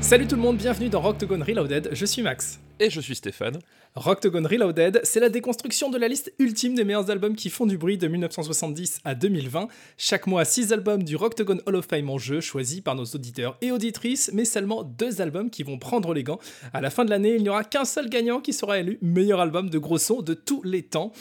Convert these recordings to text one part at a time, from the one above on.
Salut tout le monde, bienvenue dans Rocktogone Reloaded, je suis Max. Et je suis Stéphane. Rocktogone Reloaded, c'est la déconstruction de la liste ultime des meilleurs albums qui font du bruit de 1970 à 2020. Chaque mois, 6 albums du Rocktogone Hall of Fame en jeu, choisis par nos auditeurs et auditrices, mais seulement 2 albums qui vont prendre les gants. À la fin de l'année, il n'y aura qu'un seul gagnant qui sera élu meilleur album de gros son de tous les temps.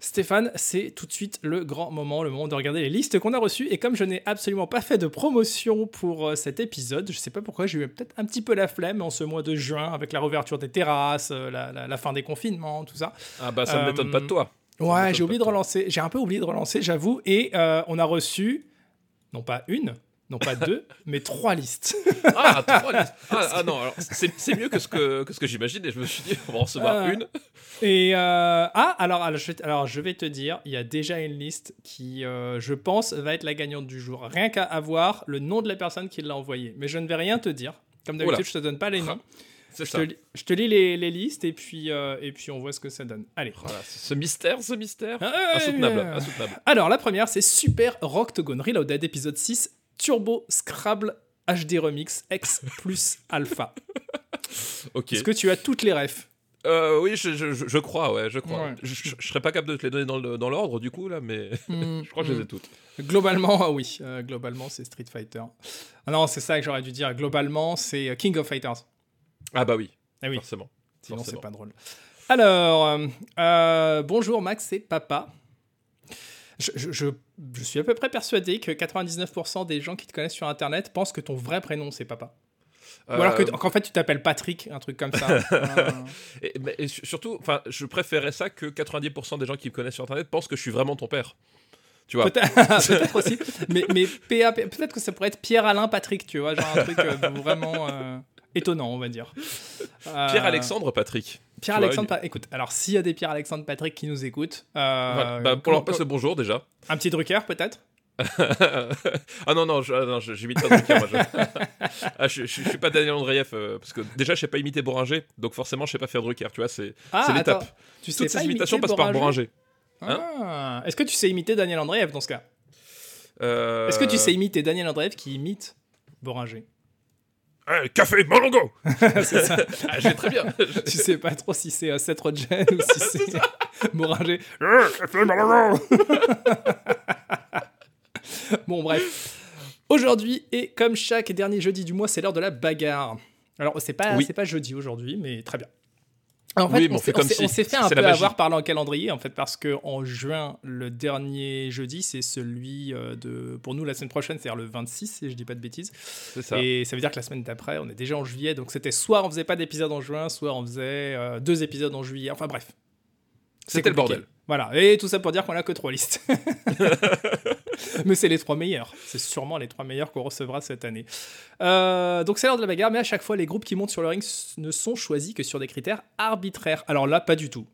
Stéphane, c'est tout de suite le grand moment, le moment de regarder les listes qu'on a reçues. Et comme je n'ai absolument pas fait de promotion pour euh, cet épisode, je sais pas pourquoi, j'ai eu peut-être un petit peu la flemme en ce mois de juin avec la réouverture des terrasses, euh, la, fin des confinements, tout ça. Ah bah ça ne m'étonne pas de toi. Ouais, j'ai oublié de relancer, j'ai un peu oublié de relancer, j'avoue. Et euh, on a reçu, non pas une, non pas deux, mais trois listes. ah, trois listes. Ah, ah non, c'est mieux que ce que, que, ce que j'imaginais. Je me suis dit, on va en recevoir une. Et euh, ah, alors, alors je, alors, je vais te dire, il y a déjà une liste qui, euh, je pense, va être la gagnante du jour. Rien qu'à avoir le nom de la personne qui l'a envoyé. Mais je ne vais rien te dire. Comme d'habitude, je te donne pas les noms. Je te, je te, lis les, les, listes et puis, euh, et puis on voit ce que ça donne. Allez. Voilà, ce mystère, ce mystère. Ah, insoutenable, insoutenable. Alors, la première, c'est Super Rocktogone Reloaded, épisode 6, Turbo Scrabble HD Remix X plus Alpha. ok. Est-ce que tu as toutes les refs euh, oui, je, je, je, crois, ouais, je crois. Je, je, serais pas capable de te les donner dans l'ordre, du coup, là, mais hmm, je crois que je les ai toutes. Globalement, oui. Euh, globalement, c'est Street Fighter. Ah non, c'est ça que j'aurais dû dire. Globalement, c'est King of Fighters. Ah bah oui. Ah oui. Forcément. Sinon, c'est pas drôle. Alors, euh, bonjour Max, c'est Papa. Je, je, je, suis à peu près persuadé que 99% des gens qui te connaissent sur Internet pensent que ton vrai prénom, c'est Papa. Ou alors euh, qu'en fait, tu t'appelles Patrick, un truc comme ça. et, surtout, enfin, je préférerais ça que 90% des gens qui me connaissent sur Internet pensent que je suis vraiment ton père. Tu vois. Peut-être aussi. Mais, mais peut-être que ça pourrait être Pierre-Alain Patrick, tu vois, genre un truc euh, vraiment euh, étonnant, on va dire. Pierre-Alexandre Patrick. Pierre-Alexandre, écoute, alors s'il y a des Pierre-Alexandre Patrick qui nous écoutent. Bah, pour leur passer le bonjour déjà. Un petit Drucker peut-être? Ah non, non, ah j'imite pas Drucker. Moi, ah, je... je, suis pas Daniel Andreev, euh, parce que déjà, je sais pas imiter Boringer, donc forcément, je sais pas faire Drucker, tu vois, c'est ah, l'étape. Tu sais Toutes ces imitations passent par Boringer. Hein ah. Est-ce que tu sais imiter Daniel Andreev dans ce cas? Euh... Est-ce que tu sais imiter Daniel Andreev qui imite Boringer? Hey, Café, Molongo C'est ça. ah, J'ai très bien. tu sais pas trop si c'est euh, Seth Rogen ou si c'est Boringer. café, Molongo bon, bref. Aujourd'hui, et comme chaque dernier jeudi du mois, c'est l'heure de la bagarre. Alors, c'est pas, c'est pas jeudi aujourd'hui, mais très bien. En fait, on s'est fait un peu avoir par le calendrier, en fait, parce que en juin, le dernier jeudi, c'est celui euh, de. Pour nous, la semaine prochaine, c'est-à-dire le 26, si je dis pas de bêtises. Ça. Et ça veut dire que la semaine d'après, on est déjà en juillet, donc c'était soit on faisait pas d'épisode en juin, soit on faisait euh, deux épisodes en juillet. Enfin bref. C'était le bordel. Voilà, et tout ça pour dire qu'on a que trois listes. mais c'est les trois meilleurs. C'est sûrement les trois meilleurs qu'on recevra cette année. Euh, donc c'est l'heure de la bagarre, mais à chaque fois, les groupes qui montent sur le ring ne sont choisis que sur des critères arbitraires. Alors là, pas du tout.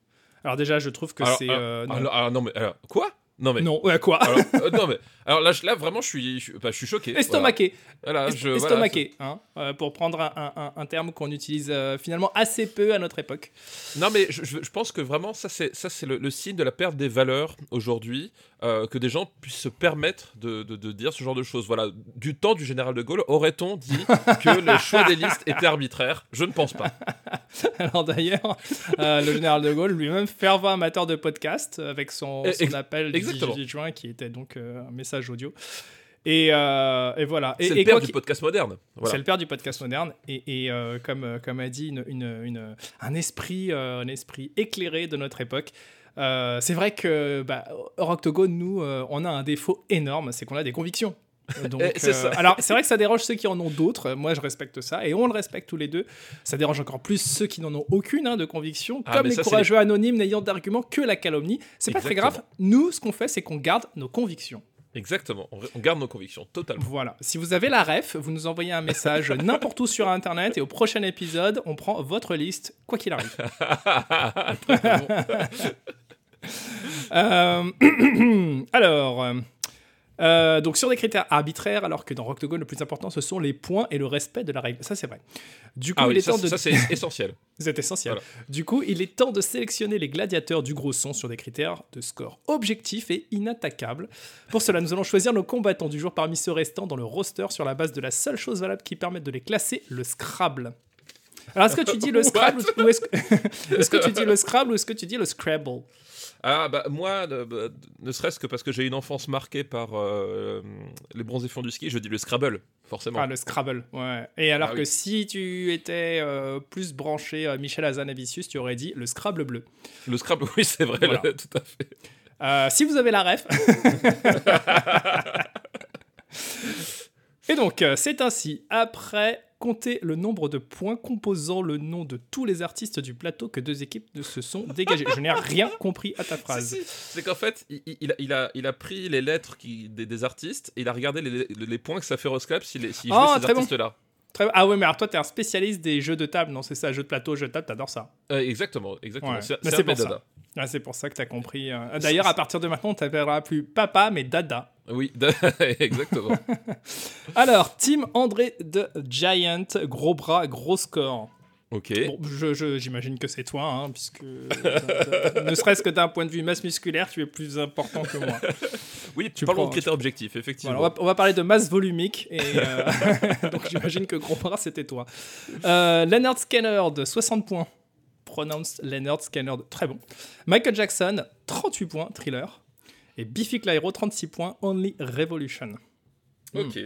Alors déjà, je trouve que c'est... Euh, non. mais alors, quoi? Non mais non ouais, quoi alors, euh, non mais alors là, là vraiment je suis je, bah, je suis choqué estomaqué. Voilà. je, estomaqué hein, euh, pour prendre un, un, un terme qu'on utilise euh, finalement assez peu à notre époque. Non mais je, je pense que vraiment ça c'est ça c'est le, signe de la perte des valeurs aujourd'hui que des gens puissent se permettre de, de, de, dire ce genre de choses. Voilà du temps du général de Gaulle aurait-on dit que le choix des listes était arbitraire je ne pense pas. Alors d'ailleurs le général de Gaulle lui-même fervent amateur de podcast avec son, son appel 18 juin, qui était donc euh, un message audio. Et, euh, et, voilà. C'est le père du podcast moderne. C'est le père du podcast moderne. Et, et euh, comme, comme a dit une, une, un, esprit, un esprit éclairé de notre époque, c'est vrai que bah, nous, on a un défaut énorme, c'est qu'on a des convictions. Donc, ça. alors, c'est vrai que ça dérange ceux qui en ont d'autres. Moi, je respecte ça et on le respecte tous les deux. Ça dérange encore plus ceux qui n'en ont aucune hein, de conviction, ah, comme les courageux anonymes n'ayant d'arguments que la calomnie. C'est pas très grave. Nous, ce qu'on fait, c'est qu'on garde nos convictions. Exactement, on garde nos convictions, totalement. Voilà, si vous avez la ref, vous nous envoyez un message n'importe où sur Internet et au prochain épisode, on prend votre liste, quoi qu'il arrive. euh... alors, Euh, donc sur des critères arbitraires, alors que dans Rock Go, le plus important, ce sont les points et le respect de la règle. Ça, c'est vrai. Du coup, Ah il est ça, temps de... ça, c'est essentiel. C'est essentiel. Voilà. Du coup, il est temps de sélectionner les gladiateurs du gros son sur des critères de score objectifs et inattaquables. Pour cela, nous allons choisir nos combattants du jour parmi ceux restants dans le roster sur la base de la seule chose valable qui permette de les classer, le Scrabble. Alors, est-ce que tu dis le Scrabble ou est-ce que... est-ce que tu dis le Scrabble ou est-ce que tu dis le Scrabble? Ah bah moi, bah, ne serait-ce que parce que j'ai une enfance marquée par euh, les bronzés fonds du ski, je dis le Scrabble, forcément. Ah, le Scrabble, ouais. Et alors Ah que oui. si tu étais euh, plus branché euh, Michel Hazanavicius, tu aurais dit le Scrabble bleu. Le Scrabble, oui, c'est vrai, Voilà. là, tout à fait. Euh, si vous avez la ref. Et donc, c'est ainsi, après compter le nombre de points composant le nom de tous les artistes du plateau que deux équipes se sont dégagées. Je n'ai rien compris à ta phrase. Si, si. C'est qu'en fait, il, a, il, a, il a pris les lettres qui, des, des artistes et il a regardé les, points que ça fait au Scrabble s'il s'il Ah, jouait ces très bon. artistes-là. Très- Ah ouais, mais alors toi, t'es un spécialiste des jeux de table, non C'est ça, jeux de plateau, jeux de table, t'adores ça. Euh, exactement, exactement. Ouais. C'est pour ça. Ah, c'est pour ça que t'as compris. euh. D'ailleurs, à partir de maintenant, on t'appellera plus papa, mais dada. Oui, exactement. Alors, Team André de Giant, gros bras, gros score. ok. Bon, j'imagine que c'est toi, hein, puisque euh, ne serait-ce que d'un point de vue masse musculaire, tu es plus important que moi. Oui, Tu prends- de critères objectifs, effectivement. Voilà, on, va, on va parler de masse volumique, et euh, donc j'imagine que gros bras c'était toi. Euh, Leonard Skinner de 60 points, pronounced Leonard Skinner, très bon. Michael Jackson 38 points, Thriller, et Biffy Clyro 36 points, Only Revolution. Ok.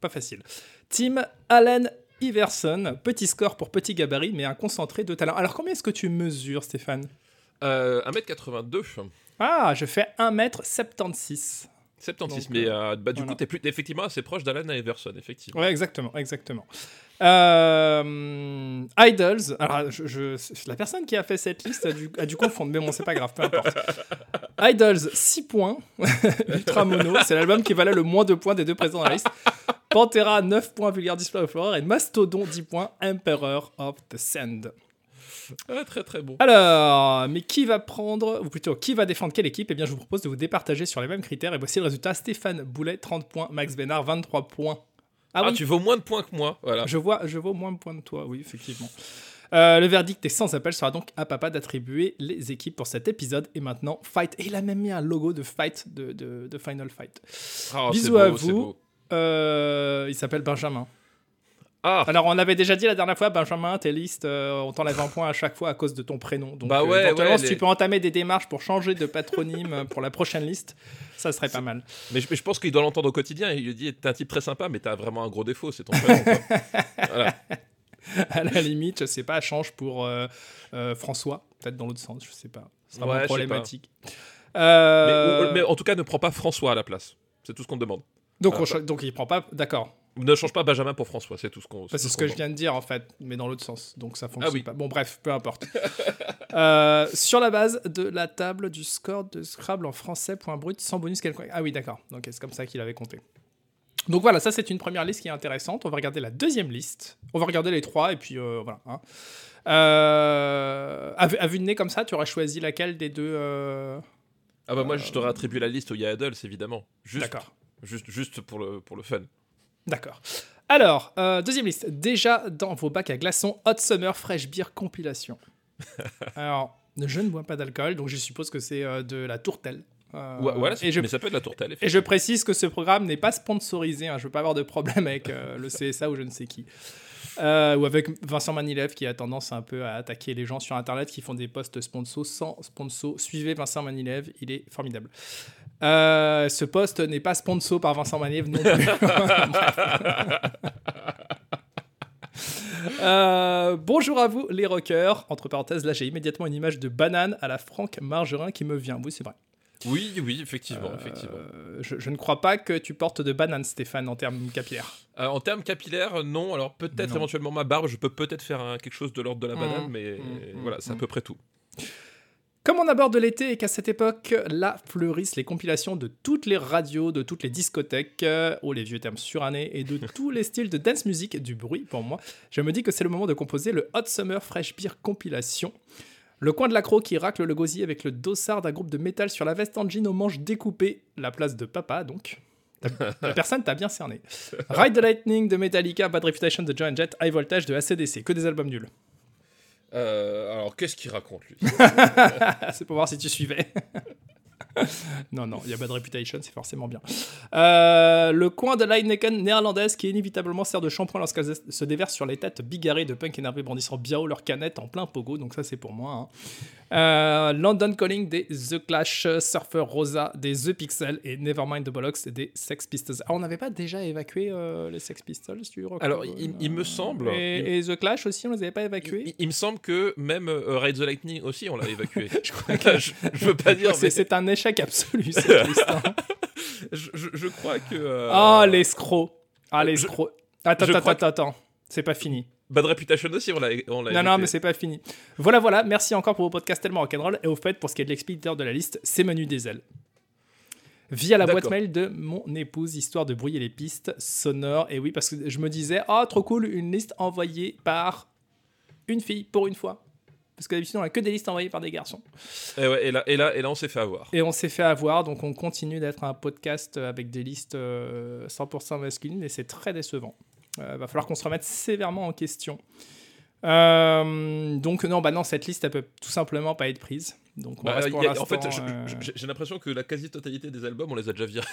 Pas facile. Team Allen Iverson, petit score pour petit gabarit, mais un concentré de talent. Alors combien est-ce que tu mesures, Stéphane? Euh, 1m82, Ah, je fais 1m76. 76, Donc, mais euh, bah, du voilà. coup, t'es plus- effectivement assez proche d'Alan Iverson, effectivement. Ouais, exactement, exactement. Euh, Idols, alors je, je- la personne qui a fait cette liste a dû, a dû confondre, mais bon, c'est pas grave, peu importe. Idols, 6 points. Ultra Mono, c'est l'album qui valait le moins de points des deux présents dans la liste. Pantera, 9 points, Vulgar Display of Horror. Et Mastodon, 10 points, Emperor of the Sand. Ah, très très bon. Alors, mais qui va prendre, ou plutôt, qui va défendre quelle équipe? Eh bien, je vous propose de vous départager sur les mêmes critères. Et voici le résultat Stéphane Boulet, 30 points. Max Bénard, 23 points. Ah, oui, tu vaux moins de points que moi, voilà. je vois, je vois moins de points de toi, oui, effectivement. Euh, le verdict est sans appel sera donc à papa d'attribuer les équipes pour cet épisode. Et maintenant, Fight. Et il a même mis un logo de Fight, de, de, de Final Fight. Ah, Bisous beau, à vous. Euh, il s'appelle Benjamin. Ah, Alors, on avait déjà dit la dernière fois, Benjamin, tes listes, euh, on t'enlève un point à chaque fois à cause de ton prénom. Donc, Bah euh, éventuellement, ouais, si les- tu peux entamer des démarches pour changer de patronyme pour la prochaine liste, ça serait pas mal. mais je, pense qu'il doit l'entendre au quotidien. Il lui dit T'es un type très sympa, mais t'as vraiment un gros défaut, c'est ton prénom. voilà. à la limite, je sais pas, change pour euh, François, peut-être dans l'autre sens, je sais pas. Ce sera Ouais, moins je sais problématique. Mais, en tout cas, ne prends pas François à la place. C'est tout ce qu'on te demande. donc, on donc il prend pas, d'accord. Ne change pas Benjamin pour François, c'est tout ce qu'on. Bah, c'est ce que je viens de dire en fait, mais dans l'autre sens, donc ça fonctionne oui. pas. Bon, bref, peu importe. Euh, sur la base de la table du score de Scrabble en français, point brut, sans bonus quelconque. Ah oui, d'accord. Donc c'est comme ça qu'il avait compté. Donc voilà, ça c'est une première liste qui est intéressante. On va regarder la deuxième liste. On va regarder les trois et puis euh, voilà. hein. Euh, à, vue- à vue de nez comme ça, tu aurais choisi laquelle des deux euh, Ah bah moi, je t'aurais attribué la liste où il y a Adults, évidemment. D'accord. juste, juste pour, le, pour le fun. D'accord. Alors, euh, deuxième liste. Déjà dans vos bacs à glaçons, Hot Summer Fresh Beer compilation. Alors, je ne bois pas d'alcool, donc je suppose que c'est euh, de la tourtelle. Euh, Ouais, voilà, et, je, mais ça peut être la tourtelle, et je précise que ce programme n'est pas sponsorisé. hein, je veux pas avoir de problème avec euh, le CSA ou je ne sais qui. Euh, ou avec Vincent Manilev qui a tendance un peu à attaquer les gens sur Internet qui font des posts sponsors sans sponsor. Suivez Vincent Manilev, il est formidable. Euh, ce post n'est pas sponsor par Vincent Manilev non plus. Euh, bonjour à vous les rockers. Entre parenthèses, là j'ai immédiatement une image de banane à la Franck Margerin qui me vient. Oui, c'est vrai. Oui, oui, effectivement, effectivement. Euh, je, je ne crois pas que tu portes de banane, Stéphane, en termes capillaires. Euh, en termes capillaires, non. Alors peut-être Non. éventuellement ma barbe, je peux peut-être faire un- quelque chose de l'ordre de la Mhm, banane, mais mhm, voilà, c'est à peu près tout. Comme on aborde l'été et qu'à cette époque, là fleurissent les compilations de toutes les radios, de toutes les discothèques, euh, oh les vieux termes surannés, et de tous les styles de dance music, du bruit pour moi, je me dis que c'est le moment de composer le Hot Summer Fresh Beer compilation. Le coin de l'accro qui racle le gosier avec le dossard d'un groupe de métal sur la veste en jean aux manches découpées, la place de papa donc. La personne t'a bien cerné. Ride the Lightning de Metallica, Bad Reputation de Joan Jett, High Voltage de ACDC. Que des albums nuls. Euh, alors, qu'est-ce qu'il raconte, lui? C'est pour voir si tu suivais. non, non, il y a Bad Reputation, c'est forcément bien. Euh, le coin de Heineken néerlandaise qui inévitablement sert de shampoing lorsqu'elle se déverse sur les têtes bigarrées de punk énervés brandissant bien haut leur canette en plein pogo, donc ça c'est pour moi. hein. Euh, London Calling des The Clash, Surfer Rosa des The Pixel et Nevermind the Bollocks des Sex Pistols. Ah, on n'avait pas déjà évacué euh, les Sex Pistols du rock Alors, il, il me semble. et, et The Clash aussi, on les avait pas évacués il, il me semble que même Ride the Lightning aussi, on l'a évacué. Je crois que je, je veux pas dire, c'est mais c'est un échec absolu cette liste. hein. je, je- je crois que. euh, Ah, l'escroc. Ah, l'escroc. Attends, attends, attends, attends. C'est pas fini. Bad Reputation aussi, on l'a. on l'a Non, non, évité. mais c'est pas fini. Voilà, voilà. Merci encore pour vos podcasts tellement rock'n'roll. Et au fait, pour ce qui est de l'expéditeur de la liste, c'est Menu des ailes. Via la boîte mail de mon épouse, histoire de brouiller les pistes sonores. Et oui, parce que je me disais, ah, trop cool, une liste envoyée par une fille pour une fois. Parce que d'habitude, on a que des listes envoyées par des garçons. Et, ouais, et là, et, là, et là, on s'est fait avoir. Et on s'est fait avoir, donc on continue d'être un podcast avec des listes euh, 100% masculines et c'est très décevant. Euh, va falloir qu'on se remette sévèrement en question. Euh, donc non, bah non, cette liste elle peut tout simplement pas être prise. Donc on Bah, reste pour a- en fait, euh, j'ai l'impression que la quasi-totalité des albums, on les a déjà virés.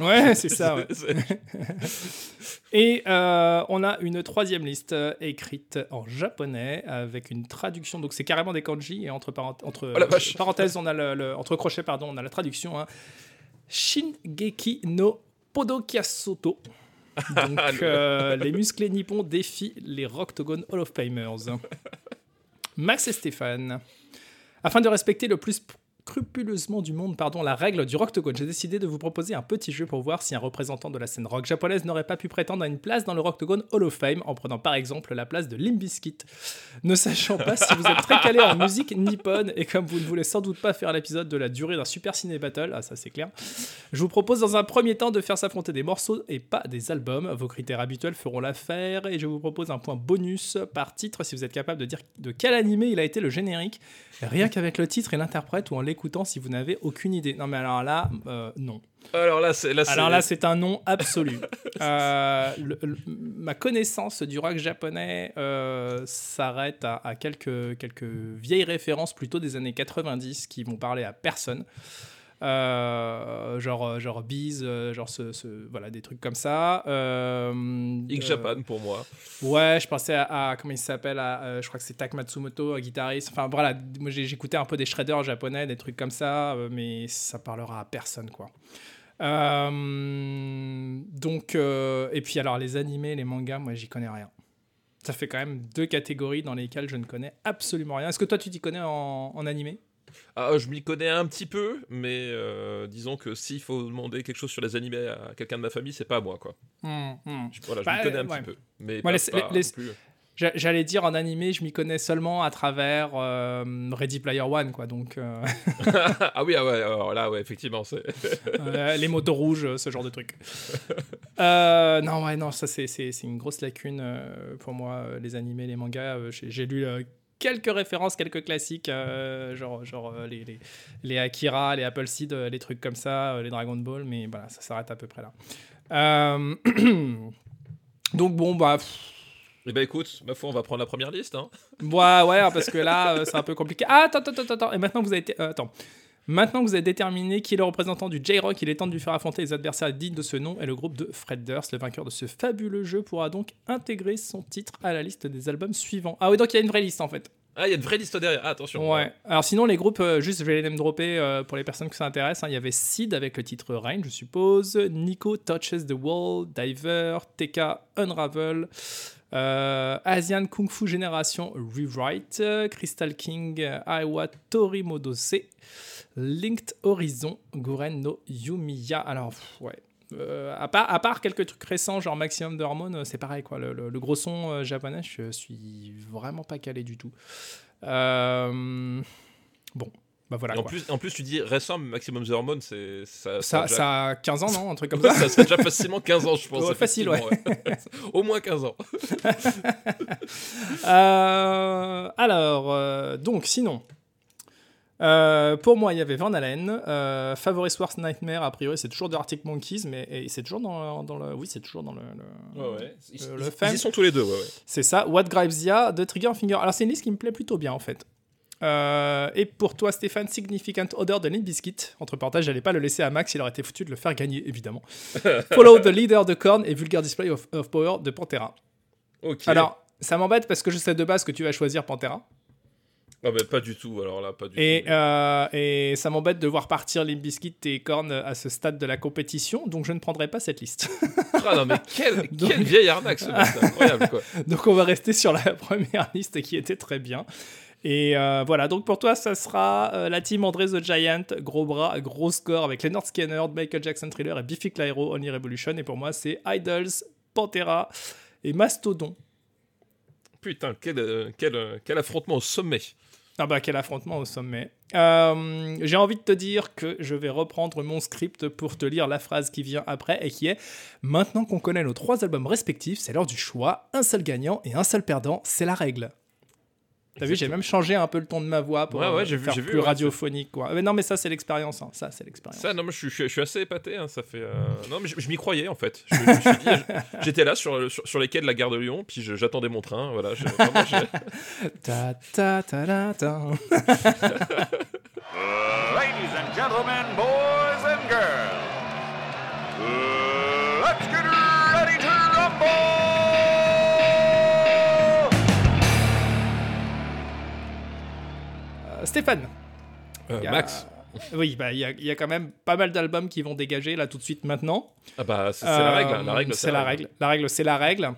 Ouais, c'est ça. ouais. Et euh, on a une troisième liste euh, écrite en japonais avec une traduction. Donc c'est carrément des kanji et entre, parent- entre Oh parenthèses, on a le, le- entre crochets, pardon, on a la traduction. hein. Shingeki no Podokiasoto. Donc Le- euh, les musclés nippons défient les Rocktogone Hall of Famers. Max et Stéphane. Afin de respecter le plus scrupuleusement du monde pardon, la règle du Rocktogone, j'ai décidé de vous proposer un petit jeu pour voir si un représentant de la scène rock japonaise n'aurait pas pu prétendre à une place dans le Rocktogone Hall of Fame en prenant par exemple la place de Limp Bizkit. Ne sachant pas si vous êtes très calé en musique nippone et comme vous ne voulez sans doute pas faire l'épisode de la durée d'un Super Ciné Battle, ah ça c'est clair, je vous propose dans un premier temps de faire s'affronter des morceaux et pas des albums. Vos critères habituels feront l'affaire et je vous propose un point bonus par titre si vous êtes capable de dire de quel animé il a été le générique, rien qu'avec le titre et l'interprète ou en l'écoutant si vous n'avez aucune idée. Non mais alors là, euh, non. Alors là, c'est là, c'est- Alors là, c'est un non absolu. Euh, le- le- ma connaissance du rock japonais euh, s'arrête à, à quelques, quelques vieilles références plutôt des années 90 qui vont parler à personne. Euh, genre genre Bees, euh, genre ce, ce- voilà des trucs comme ça. Euh, X euh, Japan pour moi. Ouais, je pensais à, à- comment il s'appelle, à, euh, je crois que c'est Tak Matsumoto, guitariste. Enfin voilà, moi j'ai- j'écoutais un peu des shredders japonais, des trucs comme ça, euh, mais ça parlera à personne quoi. Euh, donc euh, et puis alors les animés, les mangas, moi j'y connais rien. Ça fait quand même deux catégories dans lesquelles je ne connais absolument rien. Est-ce que toi tu t'y connais en, en animé? Ah, je m'y connais un petit peu, mais euh, disons que s'il faut demander quelque chose sur les animés à quelqu'un de ma famille, c'est pas à moi quoi. Hmm, hmm. Je, voilà, je Bah, m'y connais un ouais. petit peu, mais pas- les- pas les- non plus. J'a- J'allais dire en animé, je m'y connais seulement à travers euh, Ready Player One, quoi. Donc euh, ah oui, ah ouais, alors là, ouais, effectivement, c'est. Euh, les motos rouges, ce genre de trucs. Euh, non, ouais, non, ça c'est, une grosse lacune euh, pour moi, euh, les animés, les mangas. euh, j'ai, lu euh, quelques références, quelques classiques, euh, genre, genre euh, les, les, les Akira, les Apple Seed, euh, les trucs comme ça, les Dragon Ball, mais voilà, ça s'arrête à peu près là. Donc bon, bah, pff, Eh ben écoute, ma foi, on va prendre la première liste. Hein. Ouais, ouais, parce que là, euh, c'est un peu compliqué. Ah, attends, attends, attends, attends. Et maintenant vous avez, été- euh, attends. Maintenant que vous avez déterminé qui est le représentant du J-Rock, il est temps de lui faire affronter les adversaires dignes de ce nom et le groupe de Fred Durst, le vainqueur de ce fabuleux jeu, pourra donc intégrer son titre à la liste des albums suivants. Ah oui, donc il y a une vraie liste en fait. Ah, il y a une vraie liste derrière. Ah, attention. Ouais. Alors sinon, les groupes, euh, juste je vais les name dropper euh, pour les personnes que ça intéresse. hein. Il y avait Sid avec le titre Rain, je suppose. Nico Touches the Wall, Diver, TK Unravel. euh, Asian Kung Fu Génération Rewrite, Crystal King, Aiwa Torimodose, Linked Horizon, Guren no Yumiya. Alors, pff, ouais. Euh, à, part, à part quelques trucs récents, genre Maximum de Hormones, euh, c'est pareil, quoi. Le, le- le gros son euh, japonais, je suis vraiment pas calé du tout. Euh, bon, bah voilà. En, quoi. plus, en plus, tu dis récent, Maximum The Hormone, c'est. Ça, ça, déjà- ça a 15 ans, non Un truc comme ça ça serait déjà facilement 15 ans, je pense. Ouais, facile, ouais. Au moins 15 ans. Alors, donc, sinon. Euh, pour moi, il y avait Van Halen, euh, Favorite Worst Nightmare, a priori, c'est toujours de Arctic Monkeys, mais c'est toujours dans, dans le. Oui, c'est toujours dans le. le- Ouais, ouais. Ils, Euh, ils- sont tous les deux, ouais, ouais. C'est ça, What Drives Ya de Trigger Finger. Alors, c'est une liste qui me plaît plutôt bien, en fait. Euh, et pour toi, Stéphane, Significant Odor de Limp Bizkit. Entre parenthèses, j'allais pas le laisser à Max, il aurait été foutu de le faire gagner, évidemment. Follow the Leader de Korn et Vulgar Display of, of Power de Pantera. Ok. Alors, ça m'embête parce que je sais de base que tu vas choisir Pantera. Ah, bah, pas du tout, alors là, pas du Et, tout. euh, et ça m'embête de voir partir Limp Bizkit et Korn à ce stade de la compétition, donc je ne prendrai pas cette liste. Ah non, mais quelle, Donc- quelle vieille arnaque, ce mec, c'est incroyable, quoi. donc on va rester sur la première liste qui était très bien. Et euh, voilà, donc pour toi, ça sera euh, la team André the Giant, gros bras, gros score avec Leonard Skinner, Michael Jackson Thriller et Biffy Clyro, Only Revolution. Et pour moi, c'est Idols, Pantera et Mastodon. Putain, quel, euh, euh, quel affrontement au sommet. Ah bah quel affrontement au sommet. Euh, J'ai envie de te dire que je vais reprendre mon script pour te lire la phrase qui vient après et qui est Maintenant qu'on connaît nos trois albums respectifs, c'est l'heure du choix. Un seul gagnant et un seul perdant, c'est la règle. T'as vu, j'ai même changé un peu le ton de ma voix pour Ouais, ouais, euh, vu- faire vu, plus ouais, radiophonique. Quoi. Mais non, mais ça c'est l'expérience. hein. Ça c'est l'expérience. Ça, non, mais je suis, je je suis assez épaté. hein, ça fait. euh, Non, mais je, je m'y croyais en fait. J'étais là sur, sur, sur les quais de la gare de Lyon, puis j'attendais mon train. Voilà. je- vraiment, ta ta ta ta. Ladies and gentlemen, boys and girls, let's get ready to rumble! Stéphane. Euh, a- Max. Oui, bah il y, a- il y a quand même pas mal d'albums qui vont dégager là tout de suite maintenant. Ah bah, c'est la règle. hein, La Euh, règle, c'est la règle. La règle, c'est la règle.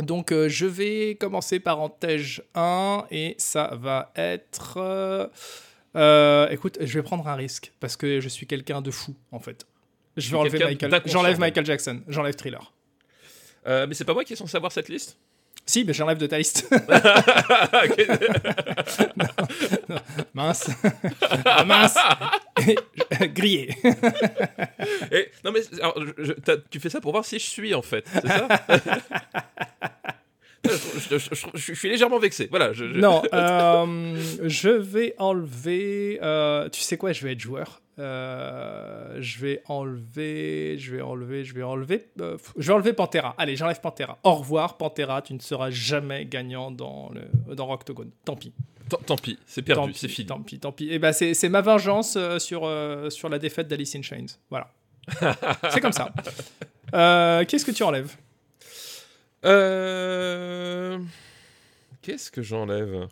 Donc, euh, je vais commencer par Antège 1 et ça va être. euh, euh, écoute, je vais prendre un risque parce que je suis quelqu'un de fou en fait. Je vais enlever Michael. J'enlève. Michael Jackson. J'enlève Thriller. Euh, mais c'est pas moi qui est censé avoir cette liste? Si, mais j'enlève de ta liste. Mince. Ah, mince. Grillé. Et, non, mais alors, je- tu fais ça pour voir si je suis en fait, c'est ça? je, je- je- je- je suis légèrement vexé. Voilà. Non, euh, je vais enlever. euh, tu sais quoi, je vais être joueur. Euh, je vais enlever, je vais enlever, je vais enlever. euh, je vais enlever Pantera. Allez, j'enlève Pantera. Au revoir, Pantera. Tu ne seras jamais gagnant dans le dans. Tant pis. Tant, tant pis, c'est perdu, c'est fini. Tant pis, tant pis. Et ben c'est ma vengeance euh, sur sur la défaite d'Alice in Chains. Voilà. c'est comme ça. Qu'est-ce que tu enlèves? Euh... Qu'est-ce que j'enlève?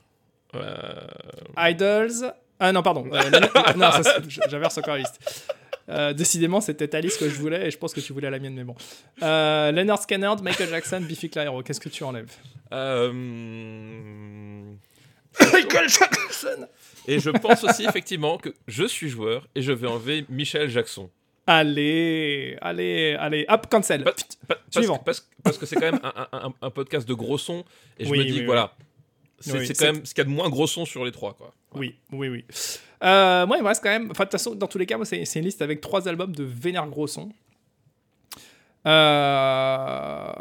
Euh, Idols. Ah non, pardon. Euh, non, j'inverse encore la liste. Euh, décidément, c'était ta liste que je voulais et je pense que tu voulais la mienne, mais bon. Euh, Leonard Skinner, Michael Jackson, Biffy Clyro. Qu'est-ce que tu enlèves? Euh, Michael Jackson Et je pense aussi effectivement que je suis joueur et je vais enlever Michel Jackson. Allez, allez, allez. Hop, cancel. Pa- pa- parce, Suivant. que, parce, parce que c'est quand même un, un- un- un podcast de gros son et je Oui, me dis oui, voilà, c'est Oui, c'est c'est- quand même ce qu'il y a de moins gros son sur les trois quoi. Oui, oui, oui. Euh, moi, il me reste quand même. Enfin, de toute façon, dans tous les cas, moi, c'est une liste avec trois albums de vénère gros son. Euh...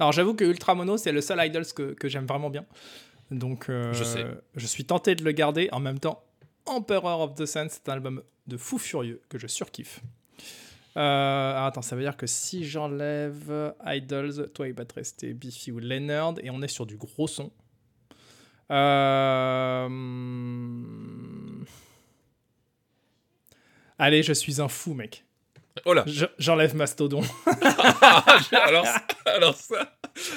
Alors, j'avoue que Ultra Mono, c'est le seul Idols que, que j'aime vraiment bien. Donc, euh, Je sais. je suis tenté de le garder. En même temps, Emperor of the Sun, c'est un album de fou furieux que je surkiffe. Euh, attends, ça veut dire que si j'enlève Idols, toi, il va te rester Biffy ou Leonard, et on est sur du gros son. Euh, hum. Allez, je suis un fou, mec. Oh là Je- J'enlève Mastodon. alors, alors ça,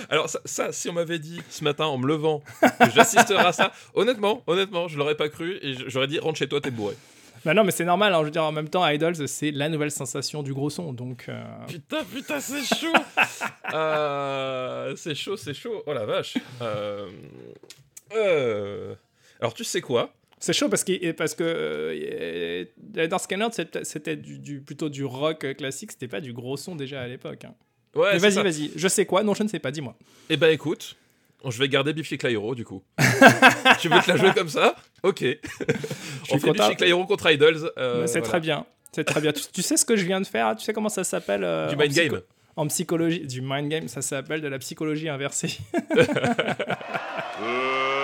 alors ça, ça, si on m'avait dit ce matin en me levant que j'assisterais à ça, honnêtement, honnêtement, je l'aurais pas cru et j'aurais dit rentre chez toi, t'es bourré. bah non, mais c'est normal. hein, je veux dire, en même temps, Idols, c'est la nouvelle sensation du gros son. Donc, euh, Putain, putain, c'est chaud. Euh, c'est chaud, c'est chaud. Oh la vache. Euh, Alors tu sais quoi? C'est chaud parce que, parce que euh, Leonard Skinner, c'était c'était du, du- plutôt du rock classique. C'était pas du gros son déjà à l'époque. hein. Ouais. vas-y, vas-y. Je sais quoi Non, je ne sais pas. Dis-moi. Eh ben écoute, je vais garder Biffy Clyro du coup. tu veux te la jouer comme ça? Ok. On fait. Biffy Clyro contre Idols. euh, c'est voilà. très bien. C'est très bien. tu, tu sais ce que je viens de faire Tu sais comment ça s'appelle euh, Du mind game. En psychologie, du mind game, ça s'appelle de la psychologie inversée.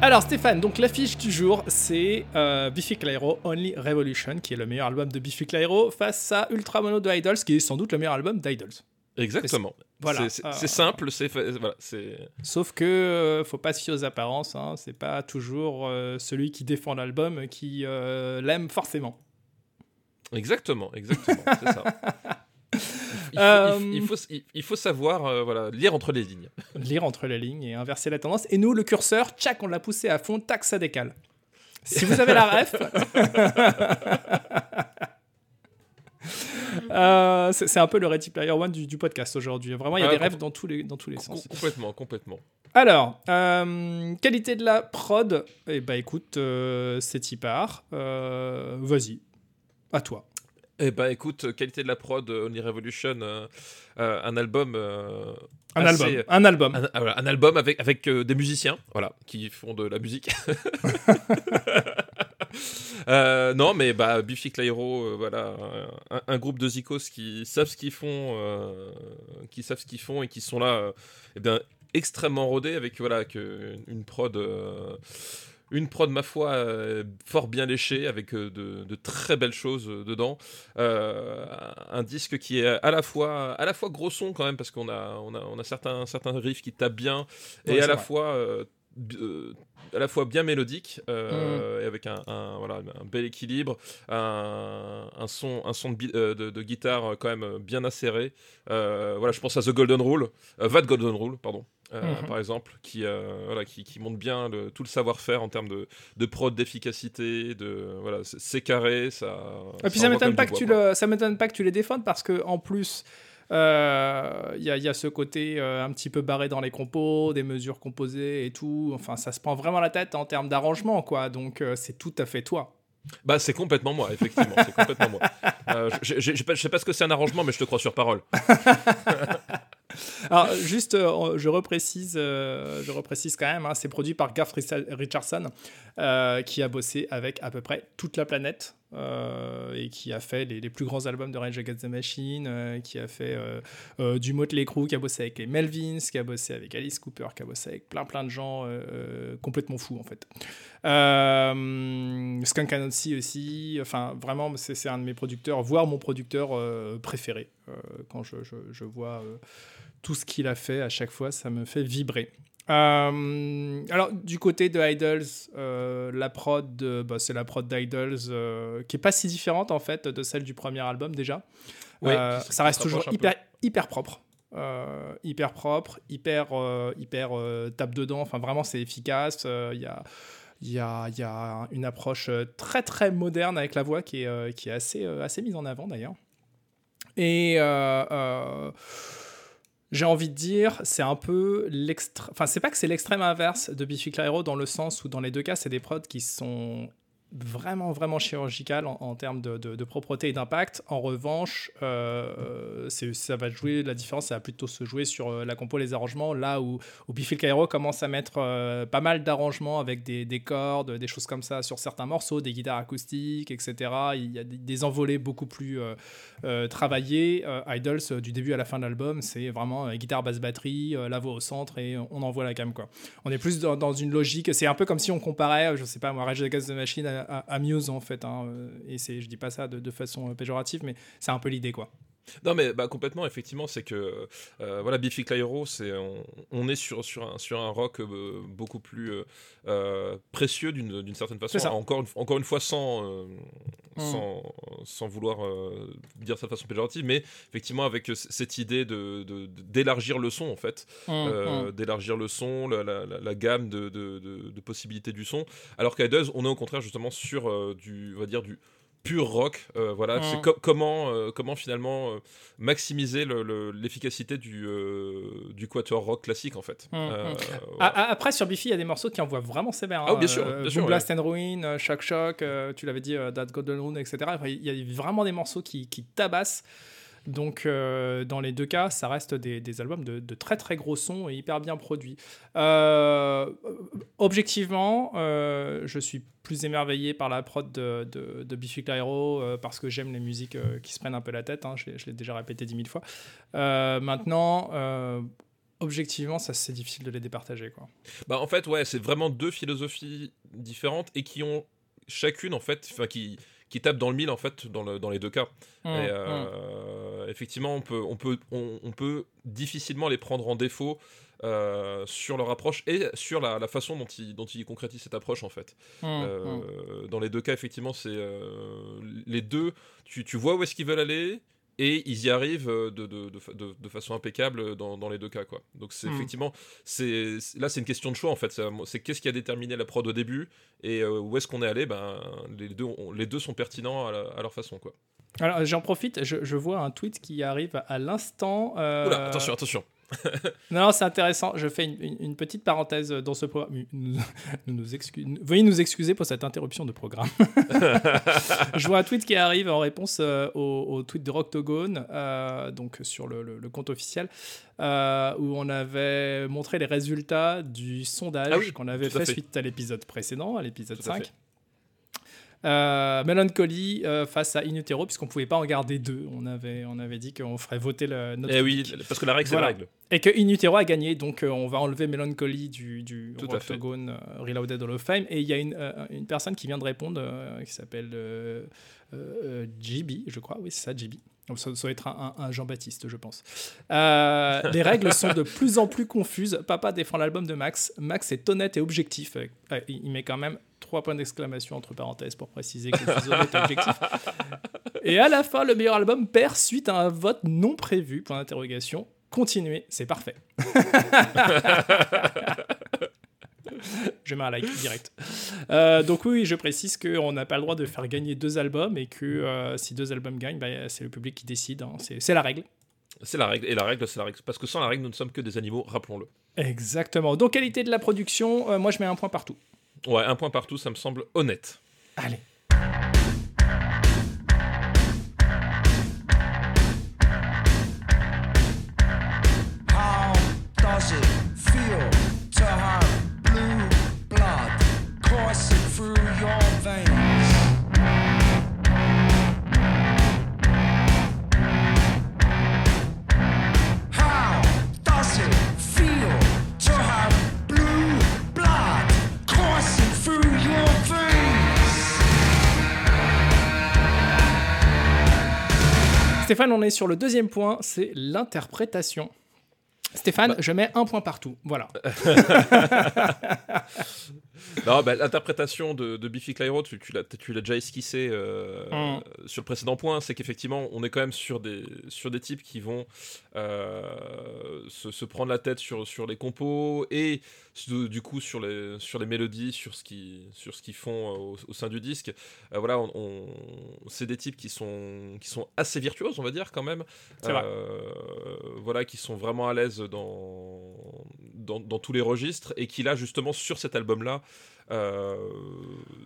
Alors Stéphane, donc l'affiche du jour, c'est euh, Biffy Clyro, Only Revolution, qui est le meilleur album de Biffy Clyro, face à Ultra Mono de Idols, qui est sans doute le meilleur album d'Idols. Exactement. Voilà. Euh, c'est simple, c'est voilà, Sauf que euh, faut pas se fier aux apparences. Hein. C'est pas toujours euh, celui qui défend l'album qui l'aime forcément. Exactement, exactement. c'est ça. Il faut, il Euh, faut- il faut, il- il faut savoir euh, voilà, lire entre les lignes. Lire entre les lignes et inverser la tendance. Et nous, le curseur, tchac, on l'a poussé à fond, tac, ça décale. Si vous avez la ref. Euh, c'est un peu le Ready Player One du, du podcast aujourd'hui. Vraiment, il y a Ah, des refs dans tous les, dans tous les Com- sens. complètement, complètement. Alors, qualité de la prod, eh ben écoute, c'est y part. Vas-y, à toi. Eh ben écoute, qualité de la prod, euh, Only Revolution, euh, euh, un album. euh, Un assez- album. Un album. Un, album avec, avec euh, des musiciens, voilà, qui font de la musique. Euh, non, mais bah, Biffy Clyro, euh, voilà, un, un groupe de zikos qui savent ce qu'ils font, euh, qui savent ce qu'ils font et qui sont là, euh, eh bien, extrêmement rodés avec voilà que une prod. Une prod, ma foi, euh, fort bien léchée, avec euh, de, de très belles choses euh, dedans. Un disque qui est à la fois, à la fois gros son quand même, parce qu'on a, on a, on a certains, certains riffs qui tapent bien, Ouais, et à la fois. à la fois bien mélodique euh, et avec un, un- voilà, un bel équilibre, un, un son, un son de, bi- de- de guitare quand même bien acéré. Euh, voilà, je pense à The Golden Rule, That Golden Rule, pardon, euh, Mhm. par exemple, qui, euh, voilà, qui, qui montre bien le- tout le savoir-faire en termes de, de prod, d'efficacité, de voilà, c'est carré, ça. Et puis ça envoie m'étonne pas ça pas que tu les défendes parce que en plus. euh, Il y, a- il y a ce côté euh, un petit peu barré dans les compos, des mesures composées et tout. Enfin, ça se prend vraiment la tête en termes d'arrangement, quoi. Donc, euh, c'est tout à fait toi. Bah, c'est complètement moi, effectivement, c'est complètement moi. Euh, je sais pas ce que c'est un arrangement, mais je te crois sur parole. Alors, juste, euh, je reprécise, euh, je reprécise quand même, hein, c'est produit par Garth Richard- Richardson, euh, qui a bossé avec à peu près toute la planète et qui a fait les, plus grands albums de Rage Against the Machine, qui a fait du Motley Crue, qui a bossé avec les Melvins, qui a bossé avec Alice Cooper, qui a bossé avec plein plein de gens complètement fous en fait. Skunk Anansi aussi, enfin vraiment, c'est un de mes producteurs, voire mon producteur préféré. Quand je, vois tout ce qu'il a fait à chaque fois, ça me fait vibrer. Euh, alors, du côté de Idols, euh, la prod, bah, c'est la prod d'Idols euh, qui est pas si différente en fait de celle du premier album déjà. Ouais, ça reste toujours hyper, hyper propre. Hyper propre, hyper, hyper tape dedans. Enfin, vraiment, c'est efficace. Il y a. Il y, a, il y a une approche très très moderne avec la voix qui est, qui est assez, assez mise en avant d'ailleurs. Et euh, euh, j'ai envie de dire, c'est un peu l'extrême. Enfin, c'est pas que c'est l'extrême inverse de Biffy Clyro dans le sens où, dans les deux cas, c'est des prods qui sont vraiment, vraiment chirurgicales en, termes de, de- propreté et d'impact. En revanche, euh, ça va jouer, la différence, ça va plutôt se jouer sur euh, la compo, les arrangements, là où, où Biffy Clyro commence à mettre euh, pas mal d'arrangements avec des, des cordes, des choses comme ça sur certains morceaux, des guitares acoustiques, etc. Il y a des, envolées beaucoup plus euh, travaillées. Idols, du début à la fin de l'album, c'est vraiment guitare, basse, batterie, la voix au centre et on envoie la cam. Quoi. On est plus dans, une logique, c'est un peu comme si on comparait, je sais pas moi, Rage Against the Machine à, à- à Muse en fait. hein, euh, et c'est, je dis pas ça de, de façon euh, péjorative, mais c'est un peu l'idée quoi. Non mais bah, complètement effectivement c'est que euh, voilà Biffy Clyro c'est on, on est sur sur un sur un rock euh, beaucoup plus euh, euh, précieux d'une certaine façon ça. encore une, encore une fois sans Mm. sans, sans vouloir dire ça de façon péjorative mais effectivement avec cette idée de de- de- d'élargir le son en fait Mm, euh, d'élargir le son, la, la- la- la gamme de, de- possibilités du son. Alors qu'à Idols, on est au contraire justement sur du, on va dire du pur rock. euh, voilà, c'est co- comment, euh, comment finalement euh, maximiser le- le- l'efficacité du, du quatuor rock classique en fait. Voilà. ah, après, sur Biffy, il y a des morceaux qui envoient vraiment sévère. Ah oui, bien sûr, bien sûr, Blast and Ruin, Shock Shock, tu l'avais dit, That Golden Rune, etc. Il y a vraiment des morceaux qui, qui tabassent. Donc, euh, dans les deux cas, ça reste des, des albums de, de très très gros sons et hyper bien produits. Euh, objectivement, euh, je suis plus émerveillé par la prod de, de, de Biffy Clyro parce que j'aime les musiques qui se prennent un peu la tête. hein, je l'ai- déjà répété dix mille fois. Maintenant, objectivement, ça c'est difficile de les départager. Quoi. Bah, en fait, ouais, c'est vraiment deux philosophies différentes et qui ont chacune, en fait, enfin, qui, qui tapent dans le mille, en fait, dans, le, dans les deux cas. Mmh, Et, euh, Effectivement, on peut, on, peut, on, on peut difficilement les prendre en défaut euh, sur leur approche et sur la, la façon dont ils, dont ils concrétisent cette approche, en fait. mmh, Euh, mmh. Dans les deux cas, effectivement, c'est euh, les deux. Tu, tu vois où est-ce qu'ils veulent aller et ils y arrivent euh, de, de, de, fa- de- de façon impeccable dans, dans les deux cas, quoi. Donc c'est Mm. effectivement, c'est là c'est une question de choix en fait. C'est qu'est-ce qui a déterminé la prod au début et euh, où est-ce qu'on est allé? Ben les deux, ont- les deux sont pertinents à, la- à leur façon, quoi. Alors j'en profite, je, je vois un tweet qui arrive à l'instant. euh, Oula, attention, attention. Non, non, c'est intéressant. Je fais une, une- une petite parenthèse dans ce programme. Nous, Veuillez nous excuser pour cette interruption de programme. je vois un tweet qui arrive en réponse euh, au, au tweet de Roctogone, euh, donc sur le, le- le compte officiel, euh, où on avait montré les résultats du sondage Ah oui, qu'on avait fait, fait. suite à l'épisode précédent, à l'épisode Tout à 5. fait. Euh, Melancholy euh, face à Inutero, puisqu'on pouvait pas en garder deux. On avait, on avait dit qu'on ferait voter le, notre Eh oui, parce que la règle, c'est la règle. Et que Inutero a gagné, donc euh, on va enlever Melancholy du, du Tout. Octogone Reloaded Hall of Fame. Et il y a une, une personne qui vient de répondre, qui s'appelle JB, je crois, oui, c'est ça, JB. Donc, Ça, doit être un, Jean-Baptiste, je pense. Euh, les règles sont de plus en plus confuses. Papa défend l'album de Max. Max est honnête et objectif. Euh, il met quand même trois points d'exclamation entre parenthèses pour préciser que suis honnête et objectif. Et à la fin, le meilleur album perd suite à un vote non prévu. Point d'interrogation. Continuez, c'est parfait. je mets un like direct. Euh, donc oui, je précise qu'on n'a pas le droit de faire gagner deux albums et que euh, si deux albums gagnent, bah, c'est le public qui décide. hein. C'est la règle. C'est la règle. Et la règle, c'est la règle. Parce que sans la règle, nous ne sommes que des animaux, rappelons-le. Exactement. Donc qualité de la production, euh, moi je mets un point partout. Ouais, un point partout, ça me semble honnête. Allez. Stéphane, on est sur le deuxième point, c'est l'interprétation. Stéphane, je mets un point partout. Voilà. Non, bah, l'interprétation de, de Biffy Clyro, tu, tu l'as tu l'as déjà esquissé euh, Mm. sur le précédent point, c'est qu'effectivement, on est quand même sur des, sur des types qui vont euh, se, se prendre la tête sur, sur les compos et du coup sur les, sur les mélodies, sur ce qu'ils sur ce qu'ils font euh, au, au sein du disque. Euh, voilà, on, on- c'est des types qui sont, qui sont assez virtuoses, on va dire quand même. C'est vrai. Voilà, qui sont vraiment à l'aise dans, dans, dans tous les registres et qui là justement sur cet album-là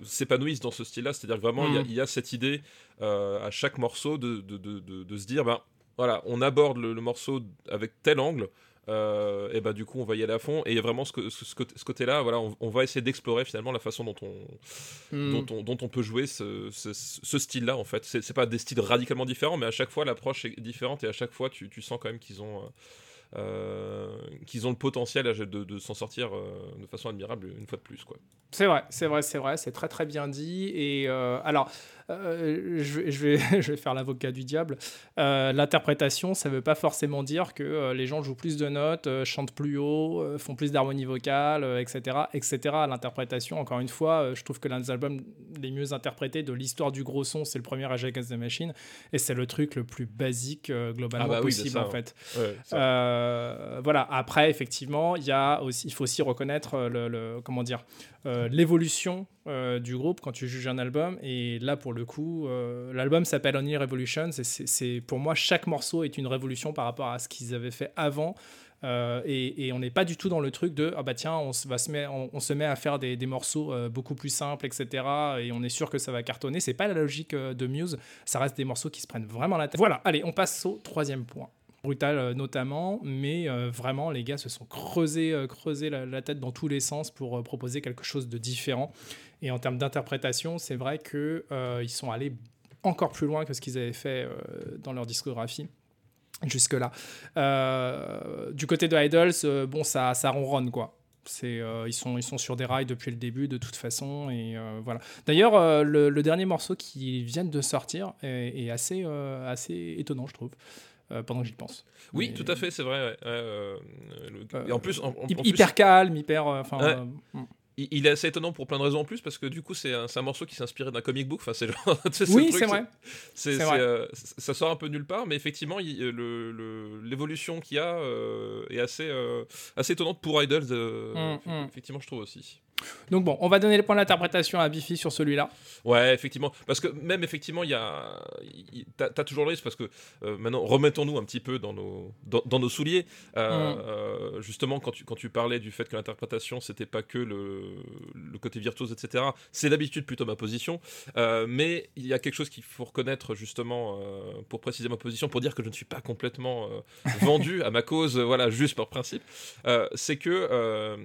s'épanouissent dans ce style-là. C'est-à-dire que vraiment il y a- Mm. il y, a cette idée euh, à chaque morceau de, de, de, de- de se dire, ben voilà, on aborde le, le morceau avec tel angle. euh, et bah du coup on va y aller à fond et il y a vraiment ce, que- ce, ce côté- côté-là voilà on, on va essayer d'explorer finalement la façon dont on, dont, on, dont on peut jouer ce, ce- ce style-là, en fait. C'est pas des styles radicalement différents, mais à chaque fois, l'approche est différente et à chaque fois, tu, tu sens quand même qu'ils ont, euh, euh, qu'ils ont le potentiel de, de s'en sortir euh, de façon admirable une fois de plus, quoi. C'est vrai, c'est vrai, c'est vrai, c'est très très bien dit. Et euh, alors, euh, je, vais- je vais, je vais faire l'avocat du diable. Euh, L'interprétation, ça ne veut pas forcément dire que euh, les gens jouent plus de notes, euh, chantent plus haut, euh, font plus d'harmonie vocale, euh, etc., etc. L'interprétation, encore une fois, euh, je trouve que l'un des albums les mieux interprétés de l'histoire du gros son, c'est le premier Rage Against the Machine, et c'est le truc le plus basique euh, globalement Ah bah oui, possible ça, en ouais. fait. Ouais, Euh, voilà. Après, effectivement, il y a aussi, il faut aussi reconnaître euh, le, comment dire, euh, l'évolution du groupe quand tu juges un album. Et là, pour le coup, l'album s'appelle Only Revolutions. C'est, pour moi, chaque morceau est une révolution par rapport à ce qu'ils avaient fait avant. Et, on n'est pas du tout dans le truc de ah bah tiens on se va se met on, se met à faire des, morceaux beaucoup plus simples etc et on est sûr que ça va cartonner c'est pas la logique de Muse ça reste des morceaux qui se prennent vraiment la tête voilà allez on passe au troisième point brutal euh, notamment, mais euh, vraiment les gars se sont creusés, euh, creusés la, tête dans tous les sens pour proposer quelque chose de différent. Et en termes d'interprétation, c'est vrai euh, ils sont allés encore plus loin que ce qu'ils avaient fait dans leur discographie. jusque-là. Du côté de Idols, bon, ça, ça ronronne, quoi. C'est, ils, sont, ils sont sur des rails depuis le début, de toute façon. Et voilà. D'ailleurs, le, dernier morceau qui vient de sortir est, est assez, assez étonnant, je trouve, euh, pendant que j'y pense. Oui, Mais- tout à fait, c'est vrai. ouais. Euh, le- Euh, et en plus, en, en- Hy- en plus, hyper calme, hyper. Enfin, Ouais. mm. il, il est assez étonnant pour plein de raisons en plus parce que du coup, c'est un, morceau qui s'est inspiré d'un comic book. Enfin, c'est genre. oui, c'est vrai. C'est, vrai. c- ça sort un peu nulle part, mais effectivement, euh, le- le- l'évolution qu'il y a est assez, assez étonnante pour Idols. Mm, mm. Effectivement, je trouve aussi. Donc bon, on va donner les points d'interprétation à Biffy sur celui-là. Ouais, effectivement. Parce que même, effectivement, il y a. T'as t'as toujours le risque, parce que euh, maintenant, remettons-nous un petit peu dans nos, dans, dans nos souliers. Euh, Mm. euh, justement, quand tu, quand tu parlais du fait que l'interprétation, c'était pas que le, le côté virtuose, etc., c'est d'habitude plutôt ma position. Mais il y a quelque chose qu'il faut reconnaître, justement, pour préciser ma position, pour dire que je ne suis pas complètement vendu à ma cause, voilà, juste par principe. C'est que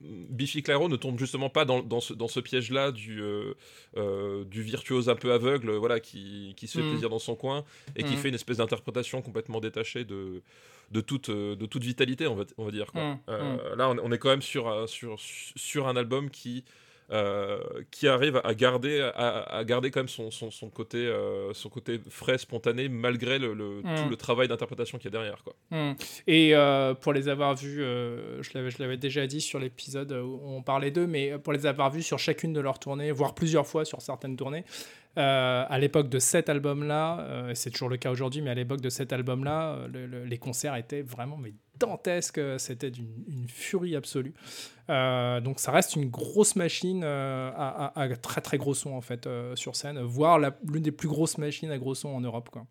Biffy Ne tombe justement pas dans, dans ce, dans ce piège-là du, euh, euh, du virtuose un peu aveugle, voilà, qui, qui se fait Mm. plaisir dans son coin et qui Mm. fait une espèce d'interprétation complètement détachée de, de, toute, euh, de toute vitalité, on va, on va dire. Quoi. Mm. Là, on, on est quand même sur, sur, sur un album qui, euh, qui arrive à garder, à, à garder quand même son, son, son côté, euh, son côté frais, spontané, malgré le, le- Mm. tout le travail d'interprétation qu'il y a derrière. Quoi. Hmm. Et euh, pour les avoir vus, je l'avais- déjà dit sur l'épisode où on parlait d'eux, mais pour les avoir vus sur chacune de leurs tournées, voire plusieurs fois sur certaines tournées, euh, à l'époque de cet album-là, euh, c'est toujours le cas aujourd'hui, mais à l'époque de cet album-là, le- le- les concerts étaient vraiment mais dantesques, c'était d'une une furie absolue. Euh, donc ça reste une grosse machine euh, à, très très gros son en fait euh, sur scène, voire l'une des plus grosses machines à gros son en Europe. Quoi.